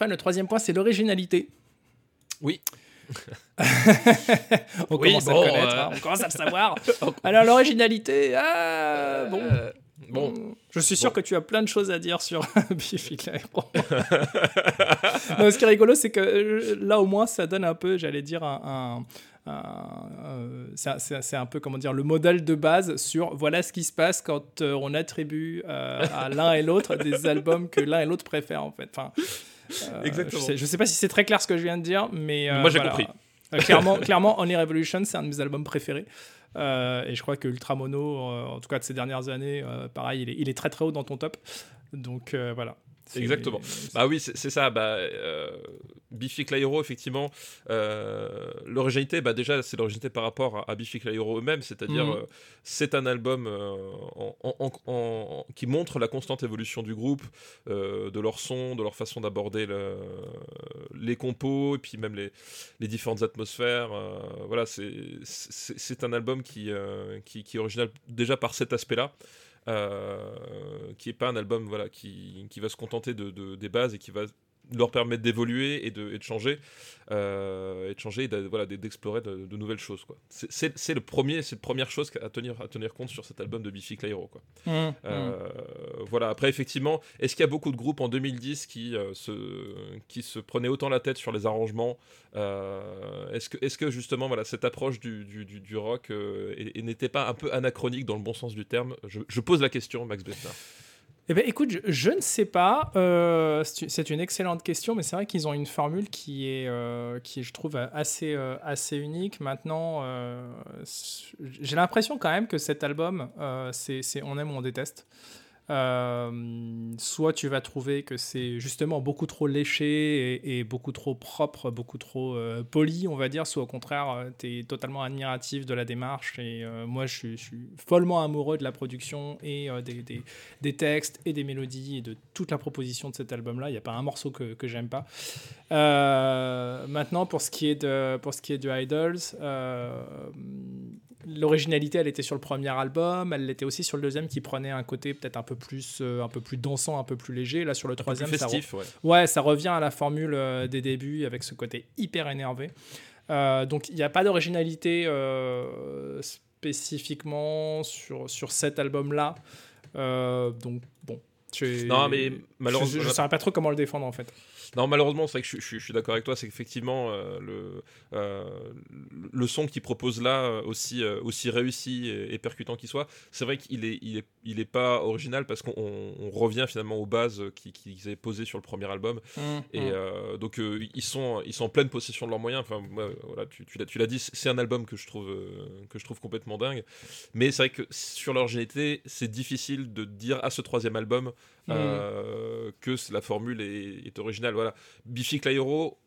Stéphane, le troisième point, c'est l'originalité. Oui. on Oui, commence à bon, le connaître, euh, hein, on commence à le savoir. Alors l'originalité, ah, bon. Euh, bon. Je suis sûr que tu as plein de choses à dire sur Biffy Clyro. Non, ce qui est rigolo, c'est que euh, là au moins ça donne un peu, j'allais dire, un, euh, c'est un- peu comment dire le modèle de base sur voilà ce qui se passe quand euh, on attribue euh, à l'un et l'autre des albums que l'un et l'autre préfèrent en fait. Enfin, Exactement. Je sais, je sais pas si c'est très clair ce que je viens de dire, mais euh, Moi, j'ai voilà. compris. Euh, clairement, clairement, Only Revolution, c'est un de mes albums préférés. Euh, et je crois que Ultra Mono, euh, en tout cas de ces dernières années, euh, pareil, il est, il est très très haut dans ton top. Donc euh, voilà. Exactement. Bah oui, c'est ça. Bah, euh, Biffy Clyro, effectivement, euh, l'originalité, bah déjà, c'est l'originalité par rapport à, à Biffy Clyro eux-mêmes, c'est-à-dire, Mhm. euh, c'est un album euh, en- en- en- en- qui montre la constante évolution du groupe, de leur son, de leur façon d'aborder le- les compos, et puis même les, les différentes atmosphères. voilà, c'est un album qui, qui, qui est original déjà par cet aspect-là. Euh, qui est pas un album voilà qui, qui va se contenter de, de- des bases et qui va leur permettre d'évoluer et de, et de changer euh, et de changer et de- voilà d'explorer de, de nouvelles choses quoi c'est- le premier c'est la première chose à tenir à tenir compte sur cet album de Biffy Clyro quoi Mmh, mmh. euh, voilà. Après, effectivement, est-ce qu'il y a beaucoup de groupes en 2010 qui, euh, se, qui se prenaient autant la tête sur les arrangements Est-ce que, est que justement, voilà, cette approche du, du, du- du rock et- et n'était pas un peu anachronique dans le bon sens du terme? Je, je pose la question, Max Besnard. Eh ben, écoute, je, ne sais pas. Euh, c'est une excellente question, mais c'est vrai qu'ils ont une formule qui est, euh, qui est, je trouve, assez, euh, assez unique. Maintenant, j'ai l'impression quand même que cet album, c'est on aime ou on déteste. Euh, soit tu vas trouver que c'est justement beaucoup trop léché et, beaucoup trop propre, beaucoup trop euh, poli, on va dire, soit au contraire, tu es totalement admiratif de la démarche. Et euh, moi, je suis, follement amoureux de la production et euh, des, textes et des mélodies et de toute la proposition de cet album-là. Il n'y a pas un morceau que, que j'aime pas. Euh, maintenant, pour ce qui est de, pour ce qui est de Idols, euh, l'originalité, elle était sur le premier album, elle l'était aussi sur le deuxième qui prenait un côté peut-être un peu plus, euh, un peu plus dansant, un peu plus léger. Là, sur le troisième, plus ça, re- festif, ouais. ouais, ça revient à la formule euh, des débuts avec ce côté hyper énervé. Euh, donc, il n'y a pas d'originalité spécifiquement sur, sur cet album-là. Donc, bon. je- Non, mais malheureusement, je ne saurais pas trop comment le défendre en fait. Non, malheureusement, c'est vrai que je, je- je suis d'accord avec toi, c'est qu'effectivement, euh, le, euh, le son qu'il propose là, euh, aussi, aussi réussi et, et percutant qu'il soit, c'est vrai qu'il est, il est, il est pas original parce qu'on on- on revient finalement aux bases qui- qu'ils avaient posées sur le premier album. Et euh, donc, euh, ils, sont, ils sont en pleine possession de leurs moyens. Enfin, voilà, tu, tu l'as- tu l'as dit, c'est un album que je trouve, que je trouve complètement dingue. Mais c'est vrai que sur l'originalité, c'est difficile de dire à ce troisième album Euh, que la formule est, est originale. Voilà. Biffy Clyro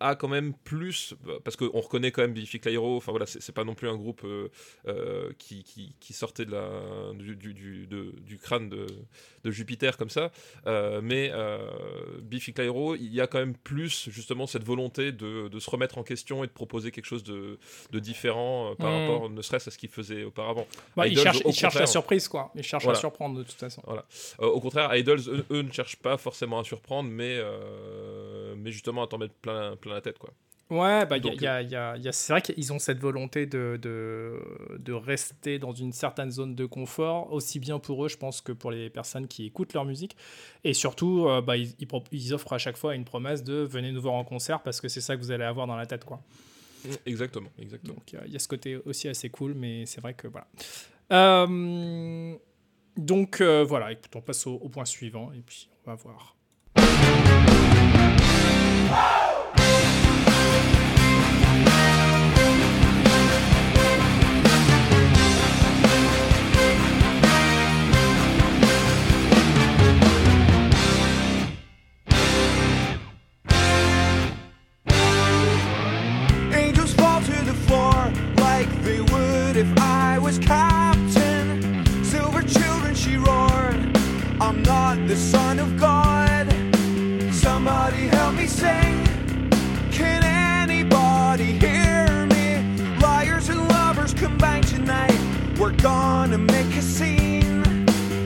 a quand même plus parce qu'on reconnaît quand même Biffy Clyro enfin voilà c'est pas non plus un groupe euh, euh, qui, qui, qui sortait de la, du, du, du, de- du crâne de, de Jupiter comme ça euh, mais Biffy Clyro il y a quand même plus justement cette volonté de, de se remettre en question et de proposer quelque chose de, de différent par Mm. rapport ne serait-ce à ce qu'il faisait auparavant il Idols, cherche, au il cherche la surprise, quoi. Il cherche Voilà. à surprendre de toute façon. Euh, au contraire, Idols, eux, eux, ne cherchent pas forcément à surprendre, mais, mais justement à t'en mettre plein, plein la tête. Quoi. Ouais, bah, Donc, y a- y a- y a- c'est vrai qu'ils ont cette volonté de, de, de rester dans une certaine zone de confort, aussi bien pour eux, je pense, que pour les personnes qui écoutent leur musique. Et surtout, euh, bah, ils, ils offrent à chaque fois une promesse de venez nous voir en concert parce que c'est ça que vous allez avoir dans la tête. quoi. Exactement, exactement. Donc il y a- il y, a ce côté aussi assez cool, mais c'est vrai que voilà. Euh, donc euh, voilà, écoute, on passe au, au point suivant et puis on va voir. Thank you We're gonna make a scene.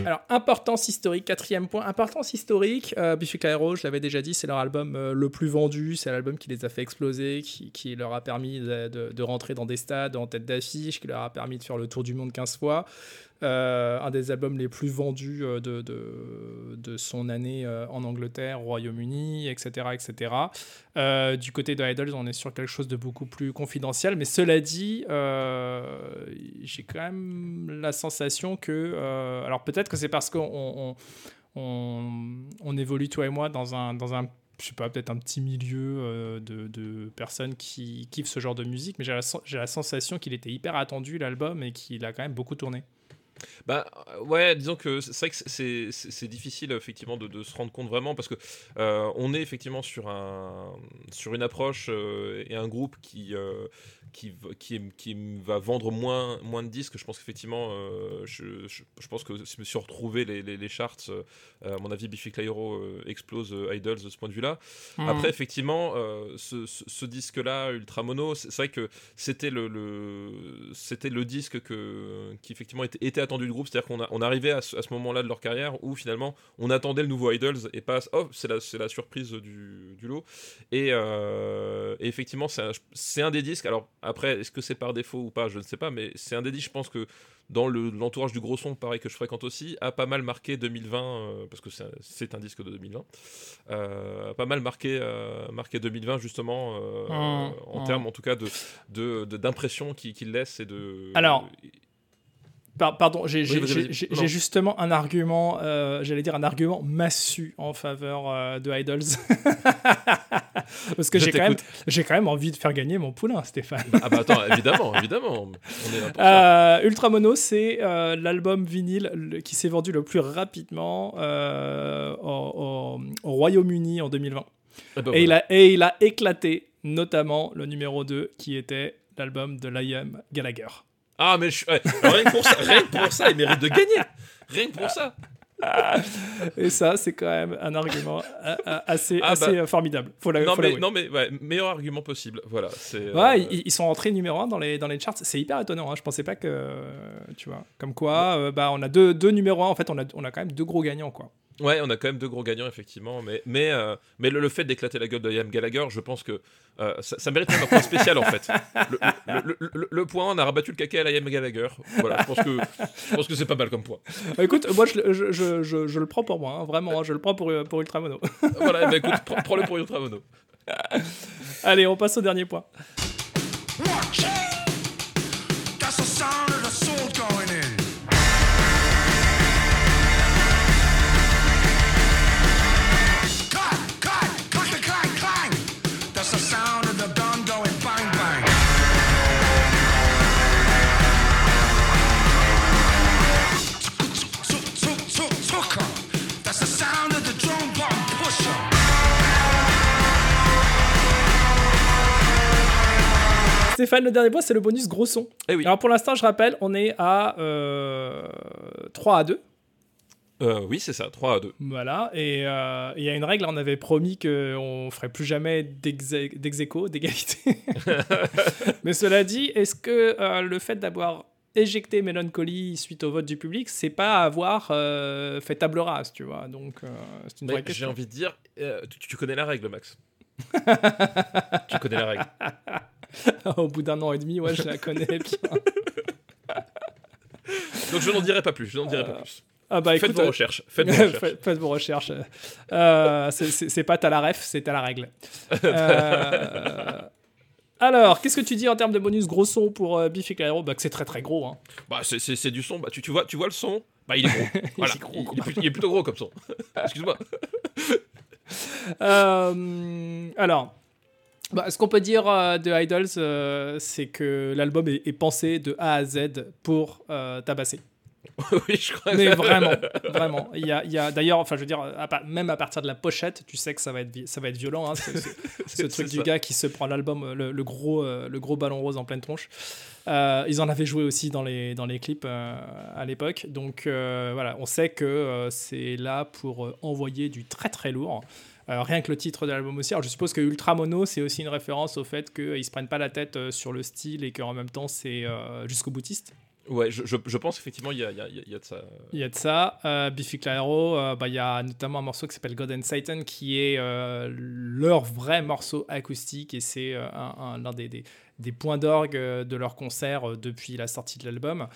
Alors, importance historique, quatrième point. Importance historique, euh, Biffy Clyro, je l'avais déjà dit, c'est leur album euh, le plus vendu, c'est l'album qui les a fait exploser, qui, leur a permis de, de- de rentrer dans des stades en tête d'affiche, qui leur a permis de faire le tour du monde 15 fois. Euh, un des albums les plus vendus euh, de, de, son année euh, en Angleterre, au Royaume-Uni, etc. etc. Du côté de Idols, on est sur quelque chose de beaucoup plus confidentiel, mais cela dit, j'ai quand même la sensation que. alors peut-être que c'est parce qu'on on, évolue, toi et moi, dans un. Dans un je sais pas, peut-être un petit milieu de, de personnes qui kiffent ce genre de musique, mais j'ai la, la sensation qu'il était hyper attendu l'album et qu'il a quand même beaucoup tourné. Bah euh, ouais, disons que c'est vrai que c'est- difficile effectivement de, se rendre compte vraiment parce que euh, on est effectivement sur un sur une approche euh, et un groupe qui qui, qui, qui va vendre moins moins de disques. Je pense qu'effectivement, euh, je, je, je pense que si je me suis retrouvé les, les, les charts, euh, à mon avis, Biffy Clyro euh, explose Idols de ce point de vue-là. Après, effectivement, ce, ce- ce disque-là, Ultra Mono, c'est vrai que c'était le, le- c'était le disque que, qui effectivement était, était attendu du groupe. C'est-à-dire qu'on a- on arrivait à ce, à ce moment-là de leur carrière où finalement on attendait le nouveau Idols et pas oh c'est la, c'est la surprise du, du lot. Et, et effectivement, c'est un, c'est un des disques. Alors après, est-ce que c'est par défaut ou pas Je ne sais pas, mais c'est un disques. Je pense que dans le- l'entourage du gros son, pareil que je fréquente aussi, a pas mal marqué 2020 euh, parce que c'est un- disque de 2020 euh, pas mal marqué, euh, marqué 2020 justement Mmh, en mmh. termes en tout cas de de- de- d'impression qu'il qu'il laisse et de Alors, Par- pardon, j'ai justement un argument, euh, j'allais dire un argument massu en faveur euh, de Idols. Parce que j'ai quand, même- quand envie de faire gagner mon poulain, Stéphane. ah bah attends évidemment évidemment on est là pour ça. Euh, Ultra Mono, c'est l'album vinyle le- qui s'est vendu le plus rapidement au, au- au Royaume-Uni en 2020. Eh ben Et, il a, et il a éclaté notamment le numéro 2 qui était l'album de Liam Gallagher. Ah mais je- ouais, alors rien que pour ça rien que pour ça il mérite de gagner rien que pour ça Et ça, c'est quand même un argument euh, euh, assez, Ah, assez bah. euh, formidable. Faut la- non, faut mais, non, mais ouais, meilleur argument possible. Voilà. euh, ils, ils sont entrés numéro 1 dans les, dans les charts. C'est hyper étonnant. hein. Je pensais pas que. Tu vois. Comme quoi, euh, bah, on a deux, deux numéros 1. En fait, on a, on a quand même deux gros gagnants, quoi. Ouais, on a quand même deux gros gagnants, effectivement. Mais, mais, euh, mais le, le fait d'éclater la gueule de Liam Gallagher, je pense que euh, ça, ça mérite un point spécial, en fait. Le, le- le- le- le point, on a rabattu le caca à Liam Gallagher. Voilà, je pense que, je pense que c'est pas mal comme point. Euh, Écoute, moi, je, je, je, je- je le prends pour moi. hein. Vraiment, hein, je le prends pour, euh, pour Ultramono. Voilà, bah écoute, prends- prends-le pour Ultra Mono. Allez, on passe au dernier point. Stéphane, le dernier point, c'est le bonus gros son. Eh oui. Alors, pour l'instant, je rappelle, on est à euh, 3 à 2. Euh, oui, c'est ça, 3 à 2. Voilà, et euh, il y a une règle, on avait promis qu'on ferait plus jamais d'ex aequo, d'égalité. Mais cela dit, est-ce que euh, le fait d'avoir éjecté Melancholy suite au vote du public, c'est pas avoir euh, fait table rase, tu vois? Donc, c'est une J'ai envie de dire, tu, tu connais la règle, Max. tu connais la règle. au bout d'un an et demi, ouais, je la connais bien. Donc je n'en dirai pas plus, je n'en dirai pas plus. Ah bah Faites écoute, vos euh, recherches. Faites vos recherches. Faites faites vos recherches. Euh, c'est- pas à la ref, c'est à la règle. Euh, alors, qu'est-ce que tu dis en termes de bonus gros son pour euh, Biffy Clyro bah, Que c'est très très gros. Hein. Bah, c'est- du son. Bah, tu, tu, vois, tu vois le son? Bah, il est gros. Voilà. est gros, il, est plutôt, gros comme son. Excuse-moi. Euh, alors, bah, ce qu'on peut dire euh, de Idols, euh, c'est que l'album est, est pensé de A à Z pour euh, tabasser. oui, je crois. Mais vraiment, vraiment. Il y a, a d'ailleurs, enfin, je veux dire, à même à partir de la pochette, tu sais que ça va être, ça va être violent. hein, ce, ce- ce C'est truc du ça. gars qui se prend l'album, le, le gros, le gros ballon rose en pleine tronche. Ils en avaient joué aussi dans les, dans les clips à l'époque. Donc voilà, on sait que c'est là pour envoyer du très très lourd. Euh, rien que le titre de l'album aussi. Alors je suppose que Ultra Mono, c'est aussi une référence au fait qu'ils se prennent pas la tête euh, sur le style et qu'en même temps c'est euh, jusqu'au boutiste. Ouais, je, je, je pense effectivement il y a, y, y de ça. Il y a de ça. Euh, Biffy Clyro, euh, bah, il y a notamment un morceau qui s'appelle God and Satan qui est euh, leur vrai morceau acoustique et c'est euh, un, l'un des, des, des points d'orgue de leur concert depuis la sortie de l'album.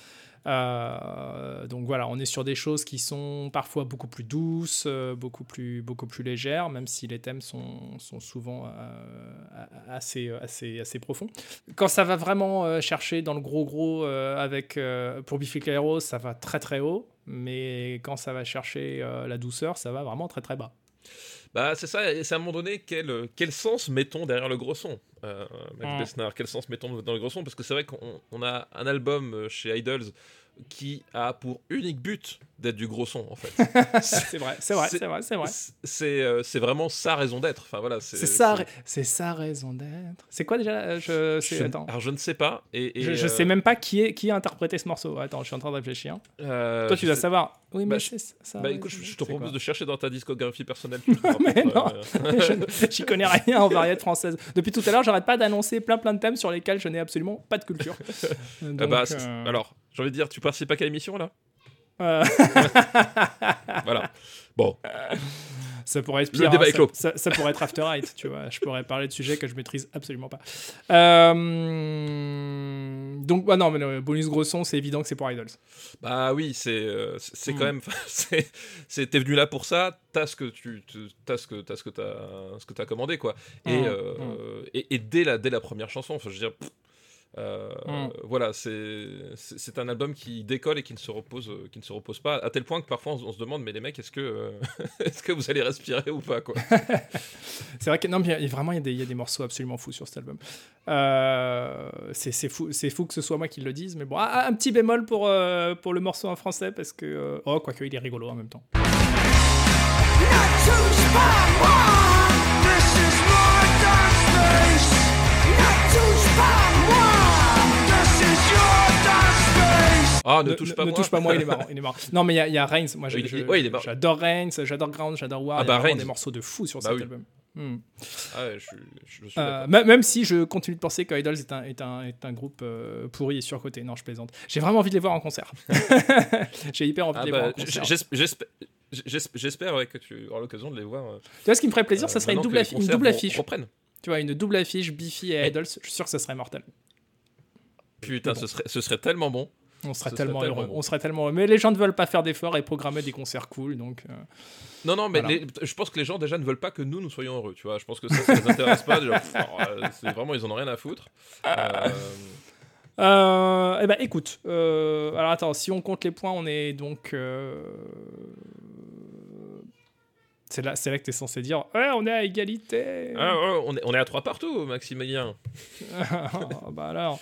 Euh, donc voilà, on est sur des choses qui sont parfois beaucoup plus douces, euh, beaucoup, plus, beaucoup plus légères, même si les thèmes sont, souvent euh, assez, assez, assez profonds. Quand ça va vraiment chercher dans le gros gros avec, pour Biffy Clyro, ça va très très haut, mais quand ça va chercher la douceur, ça va vraiment très très bas. Bah, c'est ça, et c'est à un moment donné, quel, quel sens mettons derrière le gros son euh, Max Mm. Besnard, quel sens mettons dans le gros son? Parce que c'est vrai qu'on on a un album euh, chez Idols qui a pour unique but d'être du gros son, en fait. c'est vrai, c'est vrai, C'est- vrai, c'est vrai. C'est euh, c'est vraiment sa raison d'être. Enfin, voilà, C'est ça, c'est sa raison d'être. C'est quoi déjà euh, je, c'est- Je, attends. alors, je ne sais pas. Et, et, je, je euh, sais même pas qui, est, qui a interprété ce morceau. Attends, je suis en train de réfléchir. euh, Toi, tu dois sais- savoir. Oui, mais Bah, c'est ça. Bah écoute, je, je te propose de chercher dans ta discographie personnelle. tu Mais non. euh, J'y connais rien en variété française. Depuis tout à l'heure, j'arrête pas d'annoncer plein plein de thèmes sur lesquels je n'ai absolument pas de culture. ah bah, euh, Alors, j'ai envie de dire, tu participes pas qu'à l'émission là? Euh, Voilà. Bon, ça pourrait être Le pire. débat hein, est ça, clos. ça- ça pourrait être After Eight, tu vois. Je pourrais parler de sujets que je maîtrise absolument pas. Euh, Donc, bah non, mais le bonus gros son, c'est évident que c'est pour Idols. bah oui, c'est euh, c'est Hmm. quand même. T'es venu là pour ça, t'as ce que tu t'as ce que t'as ce que t'as commandé quoi. Et, Hmm, euh, et, et dès la dès la première chanson, enfin, je veux dire. pff, euh, Hmm. Voilà, c'est un album qui décolle et qui ne se repose euh, qui ne se repose pas à tel point que parfois on, se- on se demande mais les mecs est-ce que euh, est-ce que vous allez respirer ou pas quoi? C'est vrai que non, mais il y a- vraiment, il y, a des- il y a des morceaux absolument fous sur cet album. Euh, c'est c'est fou, c'est fou que ce soit moi qui le dise, mais bon, ah, un petit bémol pour, euh, pour le morceau en français parce que, euh, oh, quoique il est rigolo en même temps. Not Ah, ne, touche pas ne moi. touche pas moi, il est marrant. Il est marrant. Non, mais il y a, il y a Reigns. Moi, j'adore Reigns, j'adore Ground, j'adore War. Ah il y a bah, des morceaux de fou sur Bah cet oui. album. Hmm. Ah, ouais, je, suis- je suis Euh, même si je continue de penser que Idols est un, est un, est un groupe euh, pourri et surcoté. Non, je plaisante. J'ai vraiment envie de les voir en concert. J'ai hyper envie Ah de les voir bah, en concert. j'es- j'espère- ouais, que tu auras l'occasion de les voir. euh, Tu vois, ce qui me ferait plaisir, ça serait une double, une double affiche. reprennent. Tu vois, une double affiche Biffy et Idols. Je suis sûr que ça serait mortel. Putain, Mais bon. ce, serait, ce serait tellement bon. On serait tellement tellement heureux. bon. On serait tellement heureux. Mais les gens ne veulent pas faire d'efforts et programmer des concerts cool. Donc, euh, Non, non, mais Voilà. les- je pense que les gens déjà ne veulent pas que nous, nous soyons heureux, tu vois. Je pense que ça, ça les intéresse pas. Déjà, pff, alors, euh, c'est vraiment, ils en ont rien à foutre. Euh, Euh, eh ben écoute, euh, alors attends, si on compte les points, on est donc. euh, C'est là, c'est là que tu es censé dire Ouais, on est à égalité. ah, ouais, on, est, on est à trois partout, Maximilien. bah alors.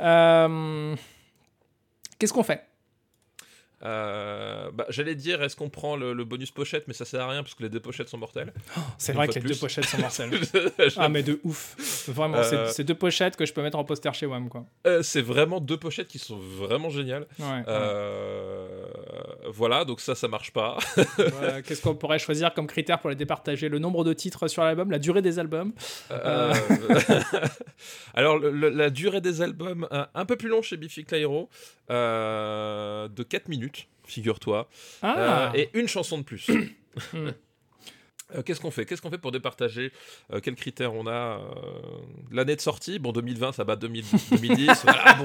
Euh, Qu'est-ce qu'on fait? Euh, bah, J'allais dire, est-ce qu'on prend le, le bonus pochette, mais ça sert à rien parce que les deux pochettes sont mortelles. C'est vrai que les deux pochettes sont mortelles. Ah, mais de ouf. Vraiment, c'est- Euh, c'est deux pochettes que je peux mettre en poster chez WAM, quoi. Euh, c'est vraiment deux pochettes qui sont vraiment géniales. Ouais. Voilà, donc ça, ça marche pas. Ouais, Qu'est-ce qu'on pourrait choisir comme critère pour les départager? Le nombre de titres sur l'album, la durée des albums? Euh, Alors, le- le- la durée des albums, un, un peu plus long chez Biffy Clyro, euh, de 4 minutes, figure-toi, Ah Euh, et une chanson de plus. Hmm. Euh, Qu'est-ce qu'on fait? Qu'est-ce qu'on fait pour départager? Euh, Quels critères on a euh, L'année de sortie, bon 2020 ça bat 2000 2010. voilà, bon.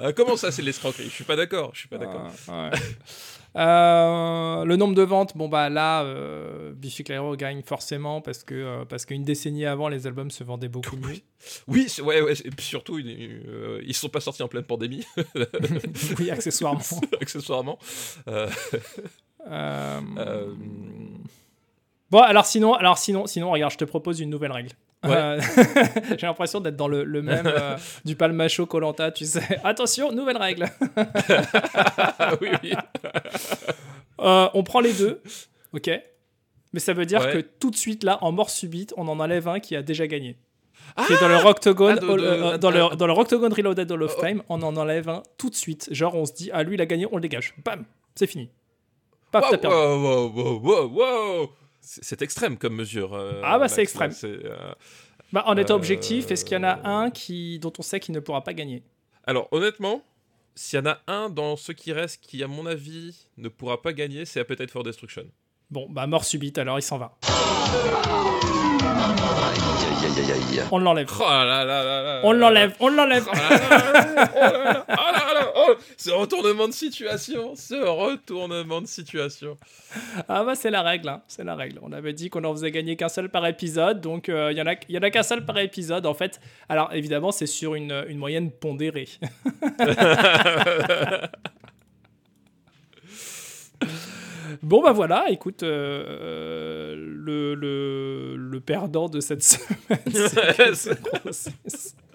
Euh, comment ça c'est l'escroquerie? Je suis pas d'accord. Je suis pas d'accord. Ah, ouais. Euh, le nombre de ventes, bon bah là, euh, Biffy Clyro gagne forcément parce que euh, parce qu'une décennie avant, les albums se vendaient beaucoup mieux. Oui, ouais, surtout, ils, euh, ils sont pas sortis en pleine pandémie, oui, accessoirement. accessoirement. Bon, alors sinon, alors sinon, sinon, regarde, je te propose une nouvelle règle. Ouais. Euh, J'ai l'impression d'être dans le, le même euh, du palmacho Colanta, tu sais. Attention, nouvelle règle. ah oui, oui. Euh, on prend les deux, ok. Mais ça veut dire Ouais. que tout de suite là, en mort subite, on en enlève un qui a déjà gagné. qui est dans le Rocktogone, Ah, de- Hall- de- dans, ah, le, dans le Reloaded Hall of Oh. Time, on en enlève un tout de suite. Genre, on se dit, ah lui, il a gagné, on le dégage. Bam, c'est fini. Paf, Wow, t'as perdu. wow, wow, wow, wow, wow. C'est extrême comme mesure. euh, Ah bah, c'est extrême. euh, Bah, en étant Euh, objectif, est-ce qu'il y en a un qui, dont on sait qu'il ne pourra pas gagner Alors honnêtement, s'il y en a un dans ceux qui restent qui, à mon avis, ne pourra pas gagner, c'est Appetite for Destruction. Bon, bah, mort subite, alors il s'en va. On l'enlève. Oh là là là là On l'enlève, on l'enlève. Oh ce retournement de situation, ce retournement de situation. Ah bah c'est la règle, hein, c'est la règle. On avait dit qu'on en faisait gagner qu'un seul par épisode, donc euh, il y en a, y en a qu'un seul par épisode en fait. Alors évidemment c'est sur une, une moyenne pondérée. bon bah voilà, écoute, euh, le, le, le perdant de cette semaine, c'est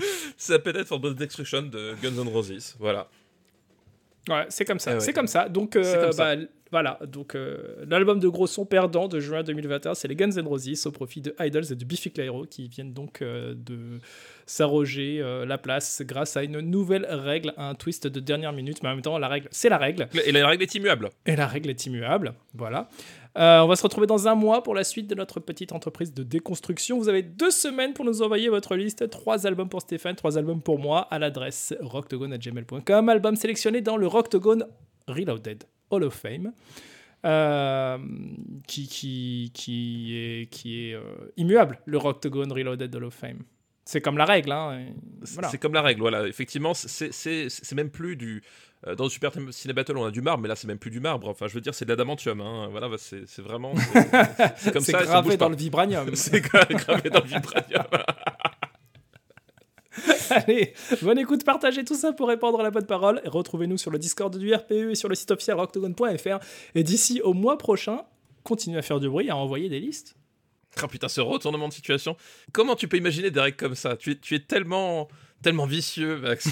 Roses. c'est Appetite for Destruction de Guns N' Roses. Voilà. Ouais, c'est comme ça, Eh ouais. c'est comme ça. Donc, euh, comme ça. bah, voilà. Donc, euh, l'album de gros son perdant de juin 2021, c'est les Guns N' Roses au profit de Idols et de Biffy Clyro qui viennent donc euh, de s'arroger la place grâce à une nouvelle règle, un twist de dernière minute. Mais en même temps, la règle, c'est la règle. Et la règle est immuable. Et la règle est immuable. Voilà. Euh, on va se retrouver dans un mois pour la suite de notre petite entreprise de déconstruction. Vous avez deux semaines pour nous envoyer votre liste. Trois albums pour Stéphane, trois albums pour moi à l'adresse rocktogone.gmail.com. Album sélectionné dans le Rocktogone Reloaded Hall of Fame. euh, qui, qui, qui est, qui est euh, immuable, le Rocktogone Reloaded Hall of Fame. C'est comme la règle. Hein, C'est voilà. c'est comme la règle, voilà. Effectivement, c'est même plus du. Euh, Dans le Super Ciné Battle, on a du marbre, mais là, c'est même plus du marbre. Enfin, je veux dire, c'est de l'adamantium. Hein. Voilà, bah, c'est c'est vraiment. c'est- C'est comme C'est ça. et ça gravé dans le vibranium. C'est gra- gravé dans le vibranium. Allez, bonne écoute, partagez tout ça pour répandre la bonne parole. Et Retrouvez-nous sur le Discord du RPE et sur le site officiel rocktogone.fr. Et d'ici au mois prochain, continuez à faire du bruit, à envoyer des listes. Ah putain, ce retournement de situation. Comment tu peux imaginer des règles comme ça? Tu es, tu es tellement, tellement vicieux, Max.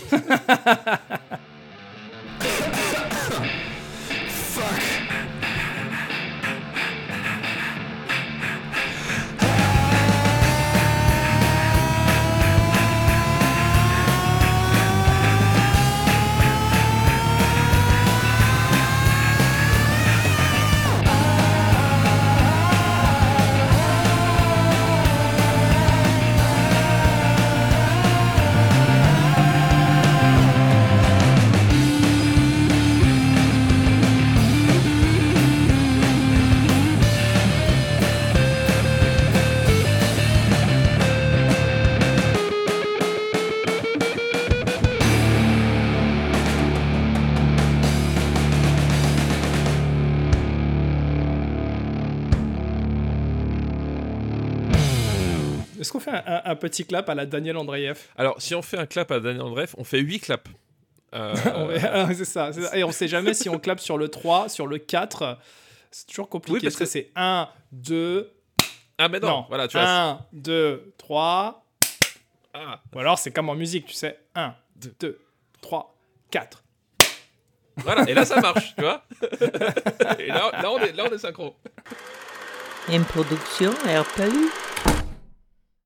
Un, un- un petit clap à la Daniel Andreev Alors, si on fait un clap à Daniel Andreev, on fait 8 claps. Euh, c'est ça, ça. Et on sait jamais si on clappe sur le 3, sur le 4. C'est toujours compliqué. Oui, parce que que- c'est 1, 2. Ah, mais non, Non, voilà, tu vois. 1, 2, 3. Ah, Ou alors c'est comme en musique, tu sais. 1, 2, 3, 4. voilà, et là, ça marche, tu vois. et là, là, on est, là, on est synchro. Une production RPU.